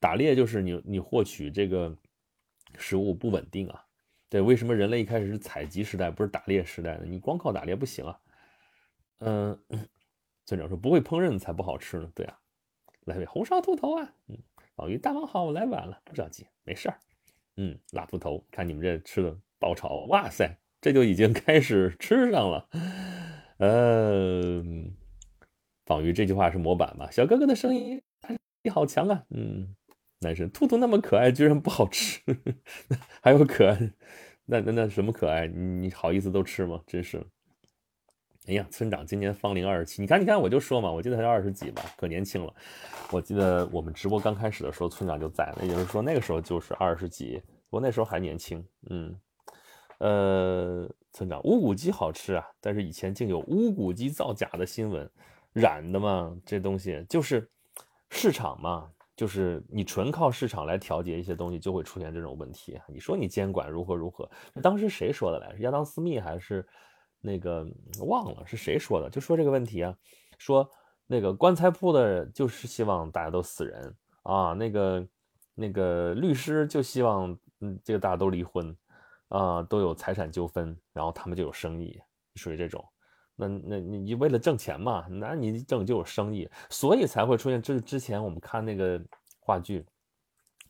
打猎就是你你获取这个食物不稳定啊，对，为什么人类一开始是采集时代，不是打猎时代呢？你光靠打猎不行啊。嗯，村长说不会烹饪才不好吃呢。对啊，来位红烧兔头啊。嗯，老于大王好，我来晚了，不着急，没事儿。嗯，辣兔头，看你们这吃的爆炒，哇塞，这就已经开始吃上了。嗯，仿鱼这句话是模板吧？小哥哥的声音，你好强啊。嗯。男生兔兔那么可爱，居然不好吃，还有可爱，那那那什么可爱？你你好意思都吃吗？真是，哎呀，村长今年芳龄二十七，你看你看，我就说嘛，我记得才二十几吧，可年轻了。我记得我们直播刚开始的时候，村长就在，那也就是说那个时候就是二十几，不过那时候还年轻。嗯，呃，村长乌骨鸡好吃啊，但是以前竟有乌骨鸡造假的新闻，染的嘛，这东西就是市场嘛。就是你纯靠市场来调节一些东西，就会出现这种问题。你说你监管如何如何？当时谁说的来？是亚当斯密还是那个忘了是谁说的？就说这个问题啊，说那个棺材铺的就是希望大家都死人啊，那个那个律师就希望嗯这个大家都离婚啊，都有财产纠纷，然后他们就有生意，属于这种。那那你你为了挣钱嘛？那你挣就有生意，所以才会出现这之前我们看那个话剧、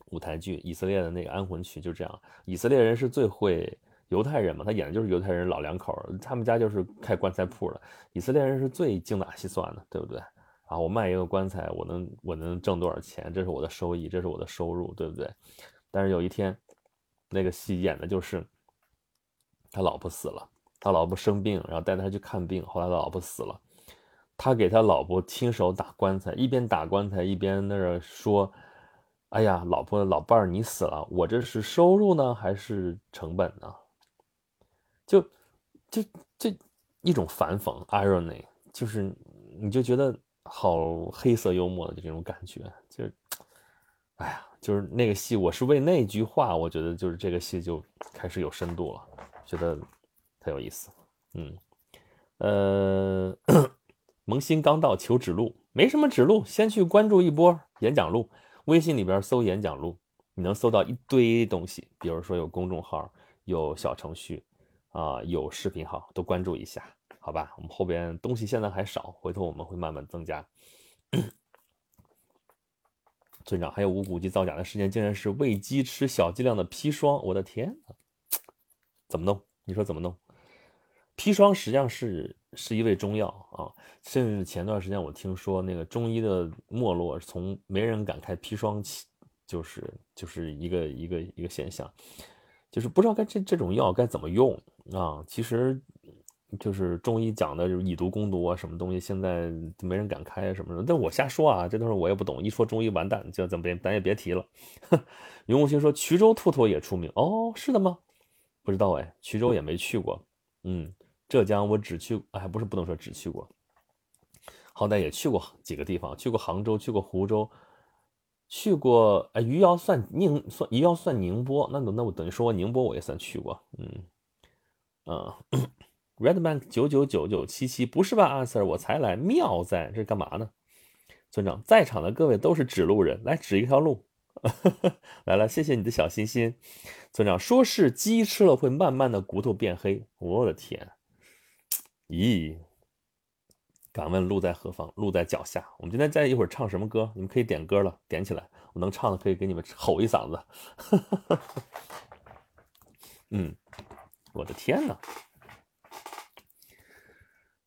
舞台剧，以色列的那个安魂曲就这样。以色列人是最会犹太人嘛，他演的就是犹太人老两口，他们家就是开棺材铺的。以色列人是最精打细算的，对不对？啊，我卖一个棺材，我能我能挣多少钱？这是我的收益，这是我的收入，对不对？但是有一天，那个戏演的就是他老婆死了。他老婆生病，然后带他去看病。后来他老婆死了，他给他老婆亲手打棺材，一边打棺材一边那儿说：“哎呀，老婆老伴儿你死了，我这是收入呢还是成本呢？”就就这一种反讽 irony，就是你就觉得好黑色幽默的这种感觉，就哎呀，就是那个戏，我是为那句话，我觉得就是这个戏就开始有深度了，觉得。特有意思，嗯，呃，萌新刚到，求指路，没什么指路，先去关注一波演讲录，微信里边搜演讲录，你能搜到一堆东西，比如说有公众号，有小程序，啊，有视频号，都关注一下，好吧？我们后边东西现在还少，回头我们会慢慢增加。村长，还有无骨鸡造假的事件，竟然是喂鸡吃小剂量的砒霜，我的天怎么弄？你说怎么弄？砒霜实际上是是一味中药啊，甚至前段时间我听说那个中医的没落，从没人敢开砒霜起，就是就是一个一个一个现象，就是不知道该这这种药该怎么用啊。其实就是中医讲的就是以毒攻毒啊，什么东西现在没人敢开什么的，但我瞎说啊，这都是我也不懂。一说中医完蛋，就怎么别咱也别提了。云无心说衢州兔头也出名哦，是的吗？不知道哎，衢州也没去过，嗯。浙江我只去，哎，不是不能说只去过，好歹也去过几个地方，去过杭州，去过湖州，去过哎余姚算宁算余姚算宁波，那那我等于说宁波我也算去过，嗯嗯，Redman 九九九九七七不是吧，阿 Sir 我才来，妙在这是干嘛呢？村长在场的各位都是指路人，来指一条路，来了，谢谢你的小心心。村长说是鸡吃了会慢慢的骨头变黑，我的天！咦，敢问路在何方？路在脚下。我们今天再一会儿唱什么歌？你们可以点歌了，点起来。我能唱的可以给你们吼一嗓子。嗯，我的天呐！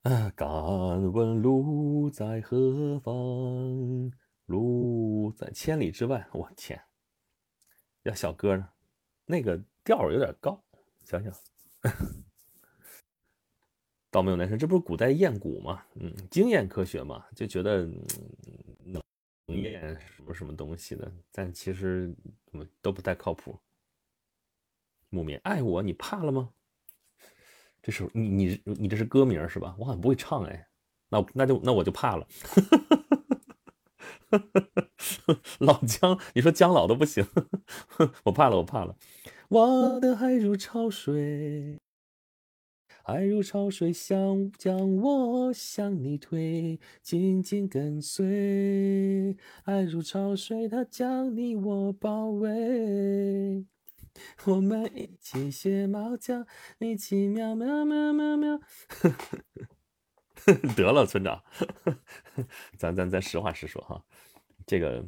啊，敢问路在何方？路在千里之外。我天，要小歌呢，那个调有点高。想想，倒没有男生，这不是古代验骨吗？嗯，经验科学嘛，就觉得能验什么什么东西的，但其实都不太靠谱。木棉爱我，你怕了吗？这首你你你这是歌名是吧？我好像不会唱哎，那那就那我就怕了。老姜，你说姜老都不行，我怕了，我怕了。我的爱如潮水，爱如潮水，想将我向你推，紧紧跟随。爱如潮水，它将你我包围。我们一起学猫叫，一起喵喵喵喵喵。得了，村长，咱咱咱实话实说哈，这个，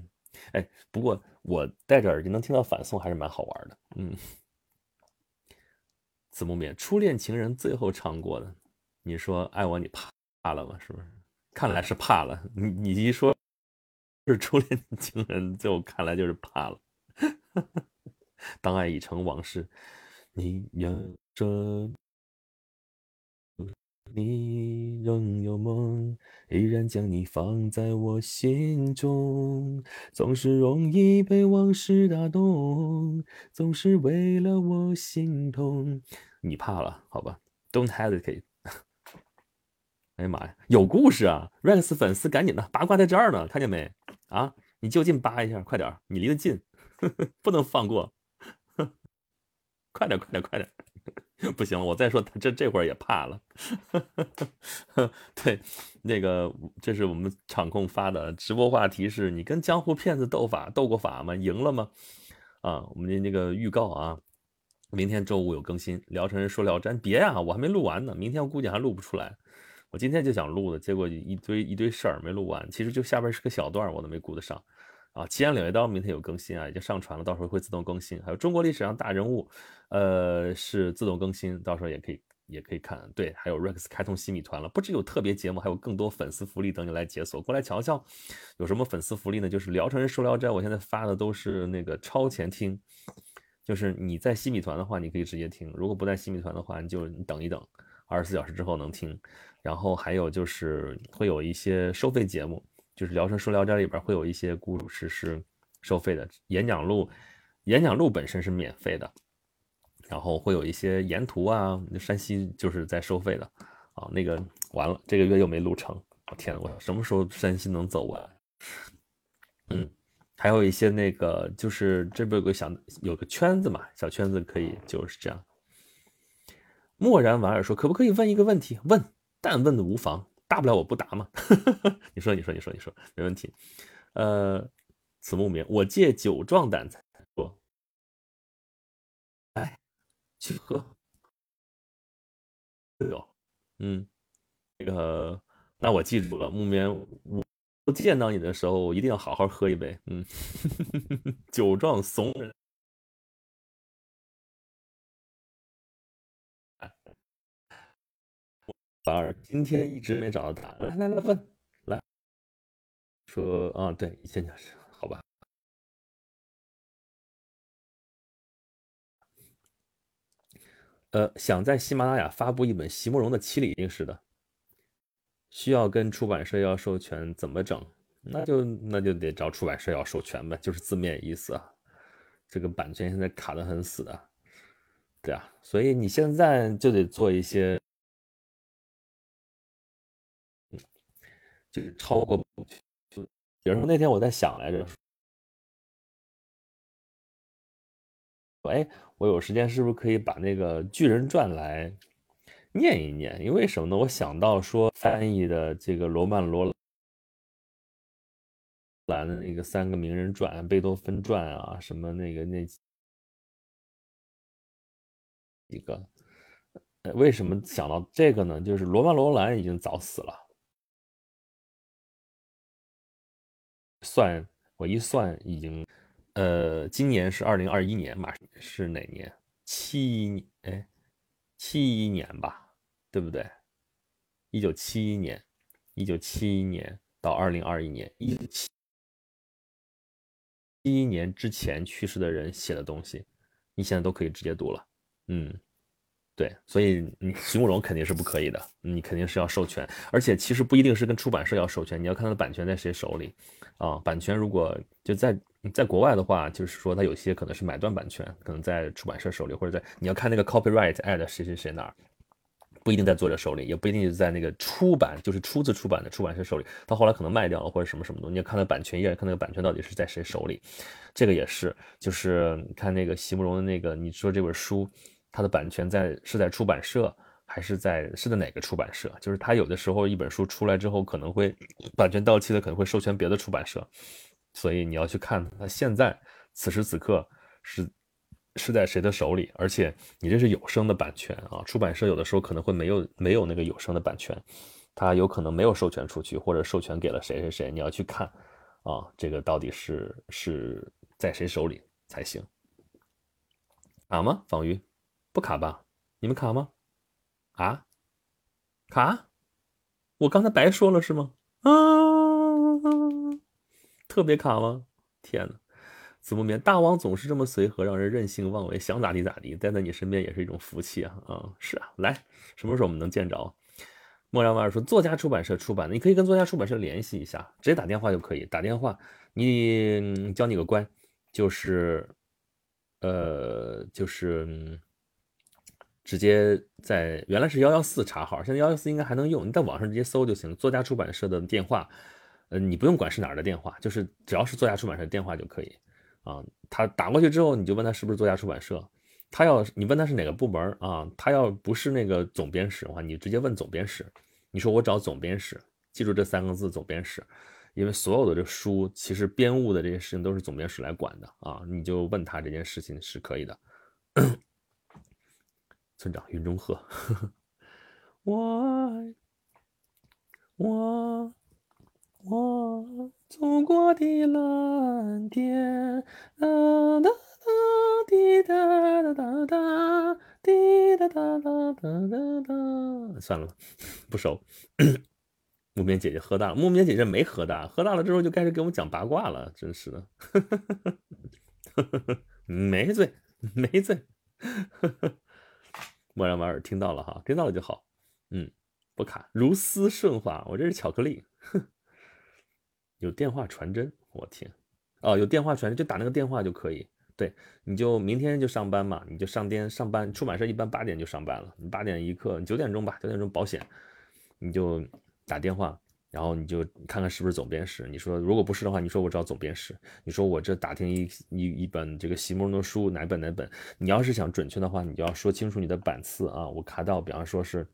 哎，不过我戴着耳机能听到反送，还是蛮好玩的。嗯，子木棉，初恋情人最后唱过的，你说爱我，你怕怕了吗？是不是？看来是怕了。你你一说是初恋情人，最后看来就是怕了。当爱已成往事，你仍着，你仍有梦，依然将你放在我心中。总是容易被往事打动，总是为了我心痛。你怕了，好吧？Don't hesitate。哎呀妈呀，有故事啊！Rex 粉丝赶紧的，八卦在这儿呢，看见没？啊，你就近扒一下，快点，你离得近，不能放过。快点，快点，快点！不行了，我再说，这这会儿也怕了。对，那个这是我们场控发的直播话题，是你跟江湖骗子斗法，斗过法吗？赢了吗？啊，我们的那个预告啊，明天周五有更新。聊城人说聊斋，别呀，我还没录完呢，明天我估计还录不出来。我今天就想录的，结果一堆一堆事儿没录完。其实就下边是个小段，我都没顾得上。啊，奇岩两叶刀明天有更新啊，已经上传了，到时候会自动更新。还有中国历史上大人物，呃，是自动更新，到时候也可以也可以看。对，还有 Rex 开通新米团了，不只有特别节目，还有更多粉丝福利等你来解锁。过来瞧瞧，有什么粉丝福利呢？就是聊城人说聊斋，我现在发的都是那个超前听，就是你在西米团的话，你可以直接听；如果不在西米团的话，你就等一等，二十四小时之后能听。然后还有就是会有一些收费节目。就是《聊城说聊斋》里边会有一些故事是收费的，演讲录，演讲录本身是免费的，然后会有一些沿途啊，山西就是在收费的啊。那个完了，这个月又没录成，我天，我什么时候山西能走完？嗯，还有一些那个，就是这边有个小有个圈子嘛，小圈子可以就是这样。默然莞尔说：“可不可以问一个问题？问，但问的无妨。”大不了我不答嘛，你说你说你说你说没问题。呃，此木棉，我借酒壮胆才说，哎，去喝。有，嗯，那个，那我记住了，木棉，我见到你的时候，我一定要好好喝一杯。嗯，酒壮怂人。反而今天一直没找到答案，来来来问，来说啊，对，现在是好吧？呃，想在喜马拉雅发布一本席慕容的七里定式的，需要跟出版社要授权，怎么整？那就那就得找出版社要授权呗，就是字面意思啊。这个版权现在卡的很死的，对啊，所以你现在就得做一些。就是超过，就比如说那天我在想来着，哎，我有时间是不是可以把那个《巨人传》来念一念？因为什么呢？我想到说翻译的这个罗曼·罗兰的那个三个名人传、贝多芬传啊，什么那个那几个，为什么想到这个呢？就是罗曼·罗兰已经早死了。算我一算，已经，呃，今年是二零二一年，马是哪年？七一哎七一年吧，对不对？一九七一年，一九七一年到二零二一年，一九七一年之前去世的人写的东西，你现在都可以直接读了。嗯，对，所以你 席慕容肯定是不可以的，你肯定是要授权，而且其实不一定是跟出版社要授权，你要看它的版权在谁手里啊。版权如果就在在国外的话，就是说它有些可能是买断版权，可能在出版社手里，或者在你要看那个 copyright at 谁谁谁那儿。不一定在作者手里，也不一定在那个出版，就是初次出版的出版社手里。到后来可能卖掉了或者什么什么东西，你要看到版权页，看那个版权到底是在谁手里。这个也是，就是看那个席慕容的那个，你说这本书，它的版权在是在出版社还是在是在哪个出版社？就是他有的时候一本书出来之后，可能会版权到期了，可能会授权别的出版社，所以你要去看他现在此时此刻是。是在谁的手里？而且你这是有声的版权啊，出版社有的时候可能会没有没有那个有声的版权，他有可能没有授权出去，或者授权给了谁谁谁，你要去看啊，这个到底是是在谁手里才行？卡吗？方鱼不卡吧？你们卡吗？啊？卡？我刚才白说了是吗？啊？特别卡吗？天哪！子木棉大王总是这么随和，让人任性妄为，想咋地咋地，待在你身边也是一种福气啊！啊，是啊，来，什么时候我们能见着？莫然婉儿说，作家出版社出版的，你可以跟作家出版社联系一下，直接打电话就可以。打电话，你教你个乖，就是，呃，就是直接在原来是幺幺四查号，现在幺幺四应该还能用，你在网上直接搜就行。作家出版社的电话，呃，你不用管是哪儿的电话，就是只要是作家出版社的电话就可以。啊，他打过去之后，你就问他是不是作家出版社。他要你问他是哪个部门啊？他要不是那个总编室的话，你直接问总编室。你说我找总编室，记住这三个字，总编室。因为所有的这书，其实编务的这些事情都是总编室来管的啊。你就问他这件事情是可以的。村长云中鹤，我我。我走过的蓝天，哒哒哒滴哒哒哒哒滴哒哒哒哒哒哒。算了吧，不熟。木棉姐姐喝大了，木棉姐姐没喝大，喝大了之后就开始给我们讲八卦了，真是的。没醉，没醉。莫然婉儿听到了哈，听到了就好。嗯，不卡，如丝顺滑，我这是巧克力。哼有电话传真，我天，哦，有电话传真就打那个电话就可以。对，你就明天就上班嘛，你就上天上班。出版社一般八点就上班了，你八点一刻，九点钟吧，九点钟保险，你就打电话，然后你就看看是不是总编室。你说如果不是的话，你说我找总编室。你说我这打听一一一本这个席慕容的书哪本哪本？你要是想准确的话，你就要说清楚你的版次啊。我卡到，比方说是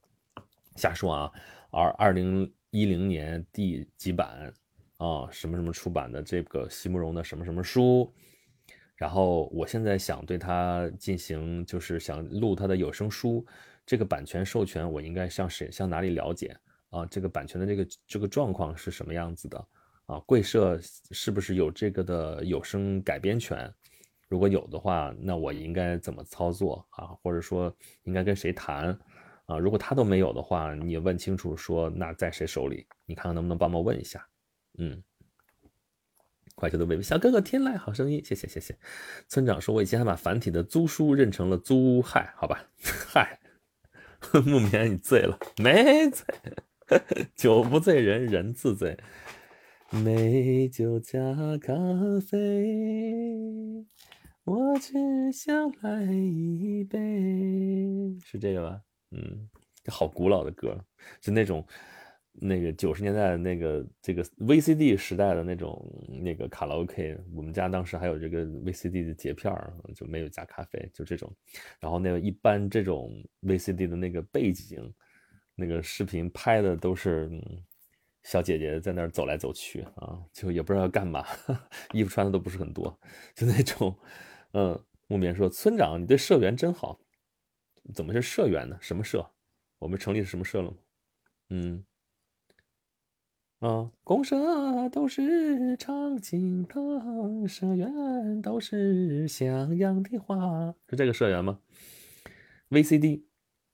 瞎说啊，二二零一零年第几版？啊，什么什么出版的这个席慕容的什么什么书，然后我现在想对他进行，就是想录他的有声书，这个版权授权我应该向谁向哪里了解啊？这个版权的这个这个状况是什么样子的啊？贵社是不是有这个的有声改编权？如果有的话，那我应该怎么操作啊？或者说应该跟谁谈啊？如果他都没有的话，你问清楚说那在谁手里？你看看能不能帮忙问一下。嗯，快球的微微小哥哥天籁好声音，谢谢谢谢。村长说，我以前还把繁体的租书认成了租害，好吧？嗨，木棉你醉了没醉？酒不醉人人自醉。美酒加咖啡，我只想来一杯。是这个吧？嗯，这好古老的歌，就那种。那个九十年代那个这个 VCD 时代的那种那个卡拉 OK，我们家当时还有这个 VCD 的碟片就没有加咖啡，就这种。然后那个一般这种 VCD 的那个背景，那个视频拍的都是小姐姐在那儿走来走去啊，就也不知道要干嘛，衣服穿的都不是很多，就那种。嗯，木棉说：“村长，你对社员真好。怎么是社员呢？什么社？我们成立什么社了吗？嗯。”啊，公社都是常青藤，社员都是向阳的花，是这个社员吗？VCD、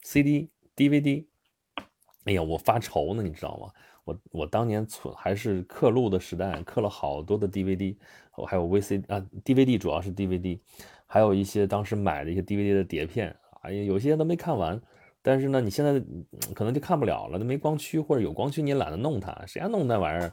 CD、DVD。哎呀，我发愁呢，你知道吗？我我当年存还是刻录的时代，刻了好多的 DVD，我还有 VCD 啊，DVD 主要是 DVD，还有一些当时买的一些 DVD 的碟片，哎呀，有些都没看完。但是呢，你现在可能就看不了了，那没光驱或者有光驱，你也懒得弄它，谁还弄那玩意儿？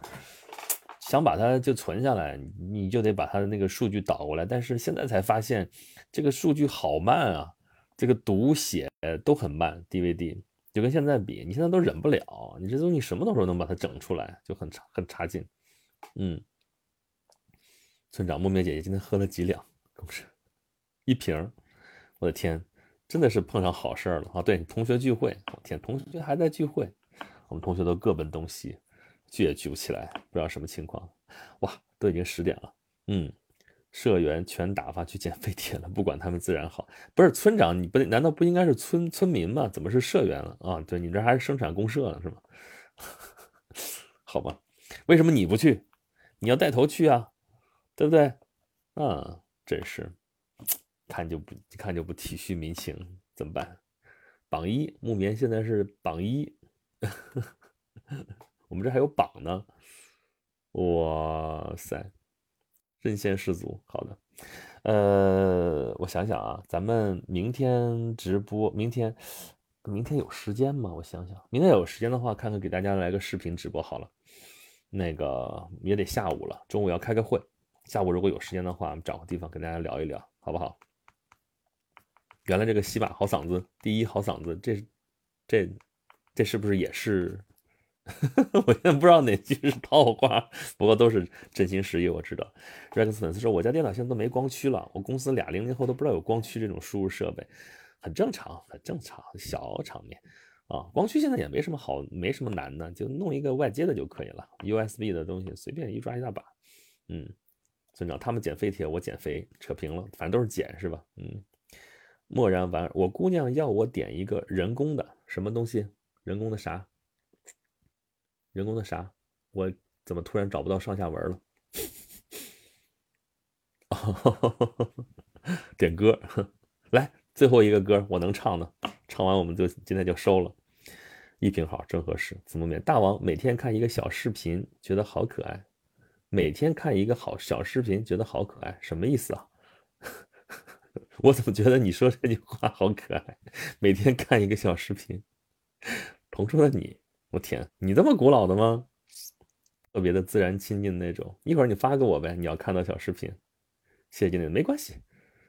想把它就存下来，你就得把它的那个数据导过来。但是现在才发现，这个数据好慢啊，这个读写都很慢。DVD 就跟现在比，你现在都忍不了，你这东西什么时候能把它整出来，就很差很差劲。嗯，村长木棉姐姐今天喝了几两？不是一瓶，我的天！真的是碰上好事儿了啊！对，同学聚会，我天，同学还在聚会，我们同学都各奔东西，聚也聚不起来，不知道什么情况。哇，都已经十点了，嗯，社员全打发去捡废铁了，不管他们自然好。不是村长，你不难道不应该是村村民吗？怎么是社员了啊？对你这还是生产公社呢是吗？好吧，为什么你不去？你要带头去啊，对不对？啊，真是。看就不看就不体恤民情，怎么办？榜一木棉现在是榜一，我们这还有榜呢。哇塞，任贤十足。好的，呃，我想想啊，咱们明天直播，明天明天有时间吗？我想想，明天有时间的话，看看给大家来个视频直播好了。那个也得下午了，中午要开个会，下午如果有时间的话，我们找个地方跟大家聊一聊，好不好？原来这个西马好嗓子，第一好嗓子，这这这是不是也是？我现在不知道哪句是套话，不过都是真心实意。我知道，Rex 粉丝说我家电脑现在都没光驱了，我公司俩零零后都不知道有光驱这种输入设备，很正常，很正常，小场面啊。光驱现在也没什么好，没什么难的，就弄一个外接的就可以了，USB 的东西随便一抓一大把。嗯，村长他们减废铁，我减肥，扯平了，反正都是减是吧？嗯。默然完，我姑娘要我点一个人工的什么东西？人工的啥？人工的啥？我怎么突然找不到上下文了？点歌，来最后一个歌，我能唱的，唱完我们就今天就收了。一瓶好，正合适。子木棉大王每天看一个小视频，觉得好可爱。每天看一个好小视频，觉得好可爱，什么意思啊？我怎么觉得你说这句话好可爱？每天看一个小视频，同桌的你，我天，你这么古老的吗？特别的自然亲近那种。一会儿你发给我呗，你要看到小视频，谢谢经理，没关系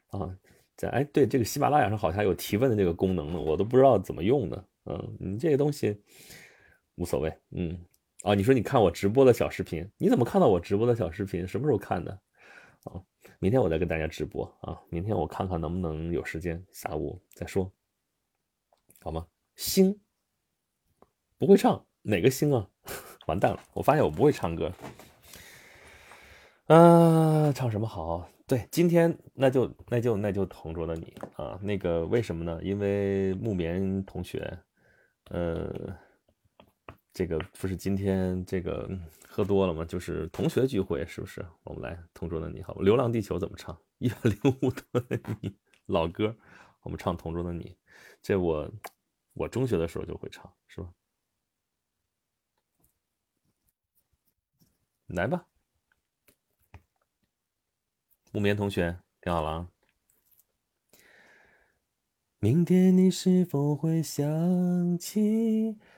啊。这哎，对，这个喜马拉雅上好像有提问的这个功能呢，我都不知道怎么用的。嗯，你这个东西无所谓。嗯，啊，你说你看我直播的小视频，你怎么看到我直播的小视频？什么时候看的？啊？明天我再跟大家直播啊！明天我看看能不能有时间，下午再说，好吗？星不会唱哪个星啊？完蛋了！我发现我不会唱歌。啊，唱什么好？对，今天那就那就那就同桌的你啊！那个为什么呢？因为木棉同学，呃。这个不是今天这个喝多了吗？就是同学聚会，是不是？我们来同桌的你好，《流浪地球》怎么唱？一百零五度的你，老歌，我们唱同桌的你。这我我中学的时候就会唱，是吧？来吧，木棉同学，听好了啊。明天你是否会想起？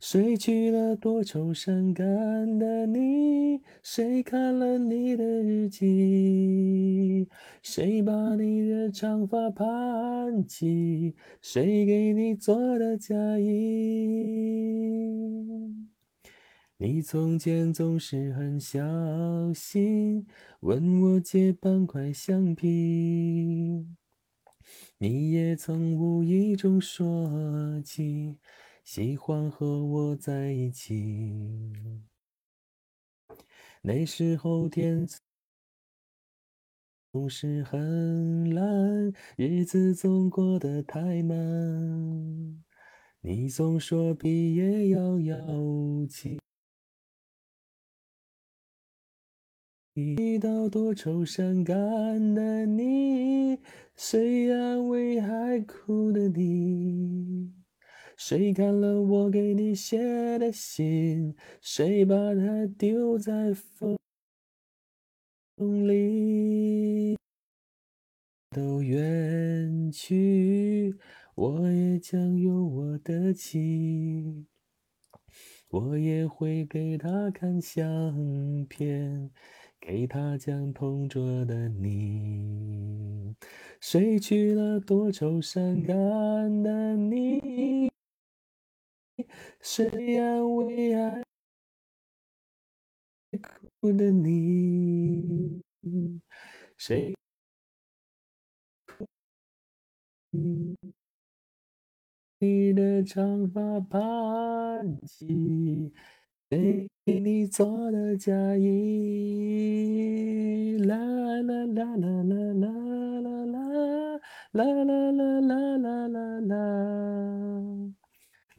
谁娶了多愁善感的你？谁看了你的日记？谁把你的长发盘起？谁给你做的嫁衣？你从前总是很小心，问我借半块橡皮。你也曾无意中说起。喜欢和我在一起。那时候天 总是很蓝，日子总过得太慢。你总说毕业遥遥无期。遇到多愁善感的你，谁安慰还哭的你？谁看了我给你写的信？谁把它丢在风里？都远去，我也将有我的妻。我也会给他看相片。给他讲同桌的你，谁娶了多愁善感的你？谁安慰爱哭的你？谁？你的长发盘起。谁给你做的嫁衣？啦啦啦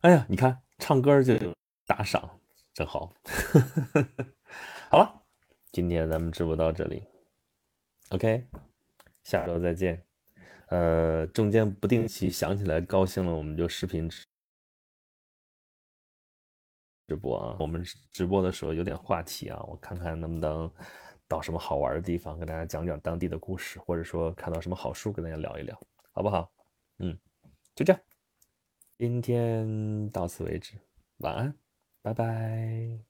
哎呀，你看，唱歌就打赏，真好。好了，今天咱们直播到这里，OK，下周再见。呃，中间不定期想起来高兴了，我们就视频直直播啊。我们直播的时候有点话题啊，我看看能不能。到什么好玩的地方，跟大家讲讲当地的故事，或者说看到什么好书，跟大家聊一聊，好不好？嗯，就这样，今天到此为止，晚安，拜拜。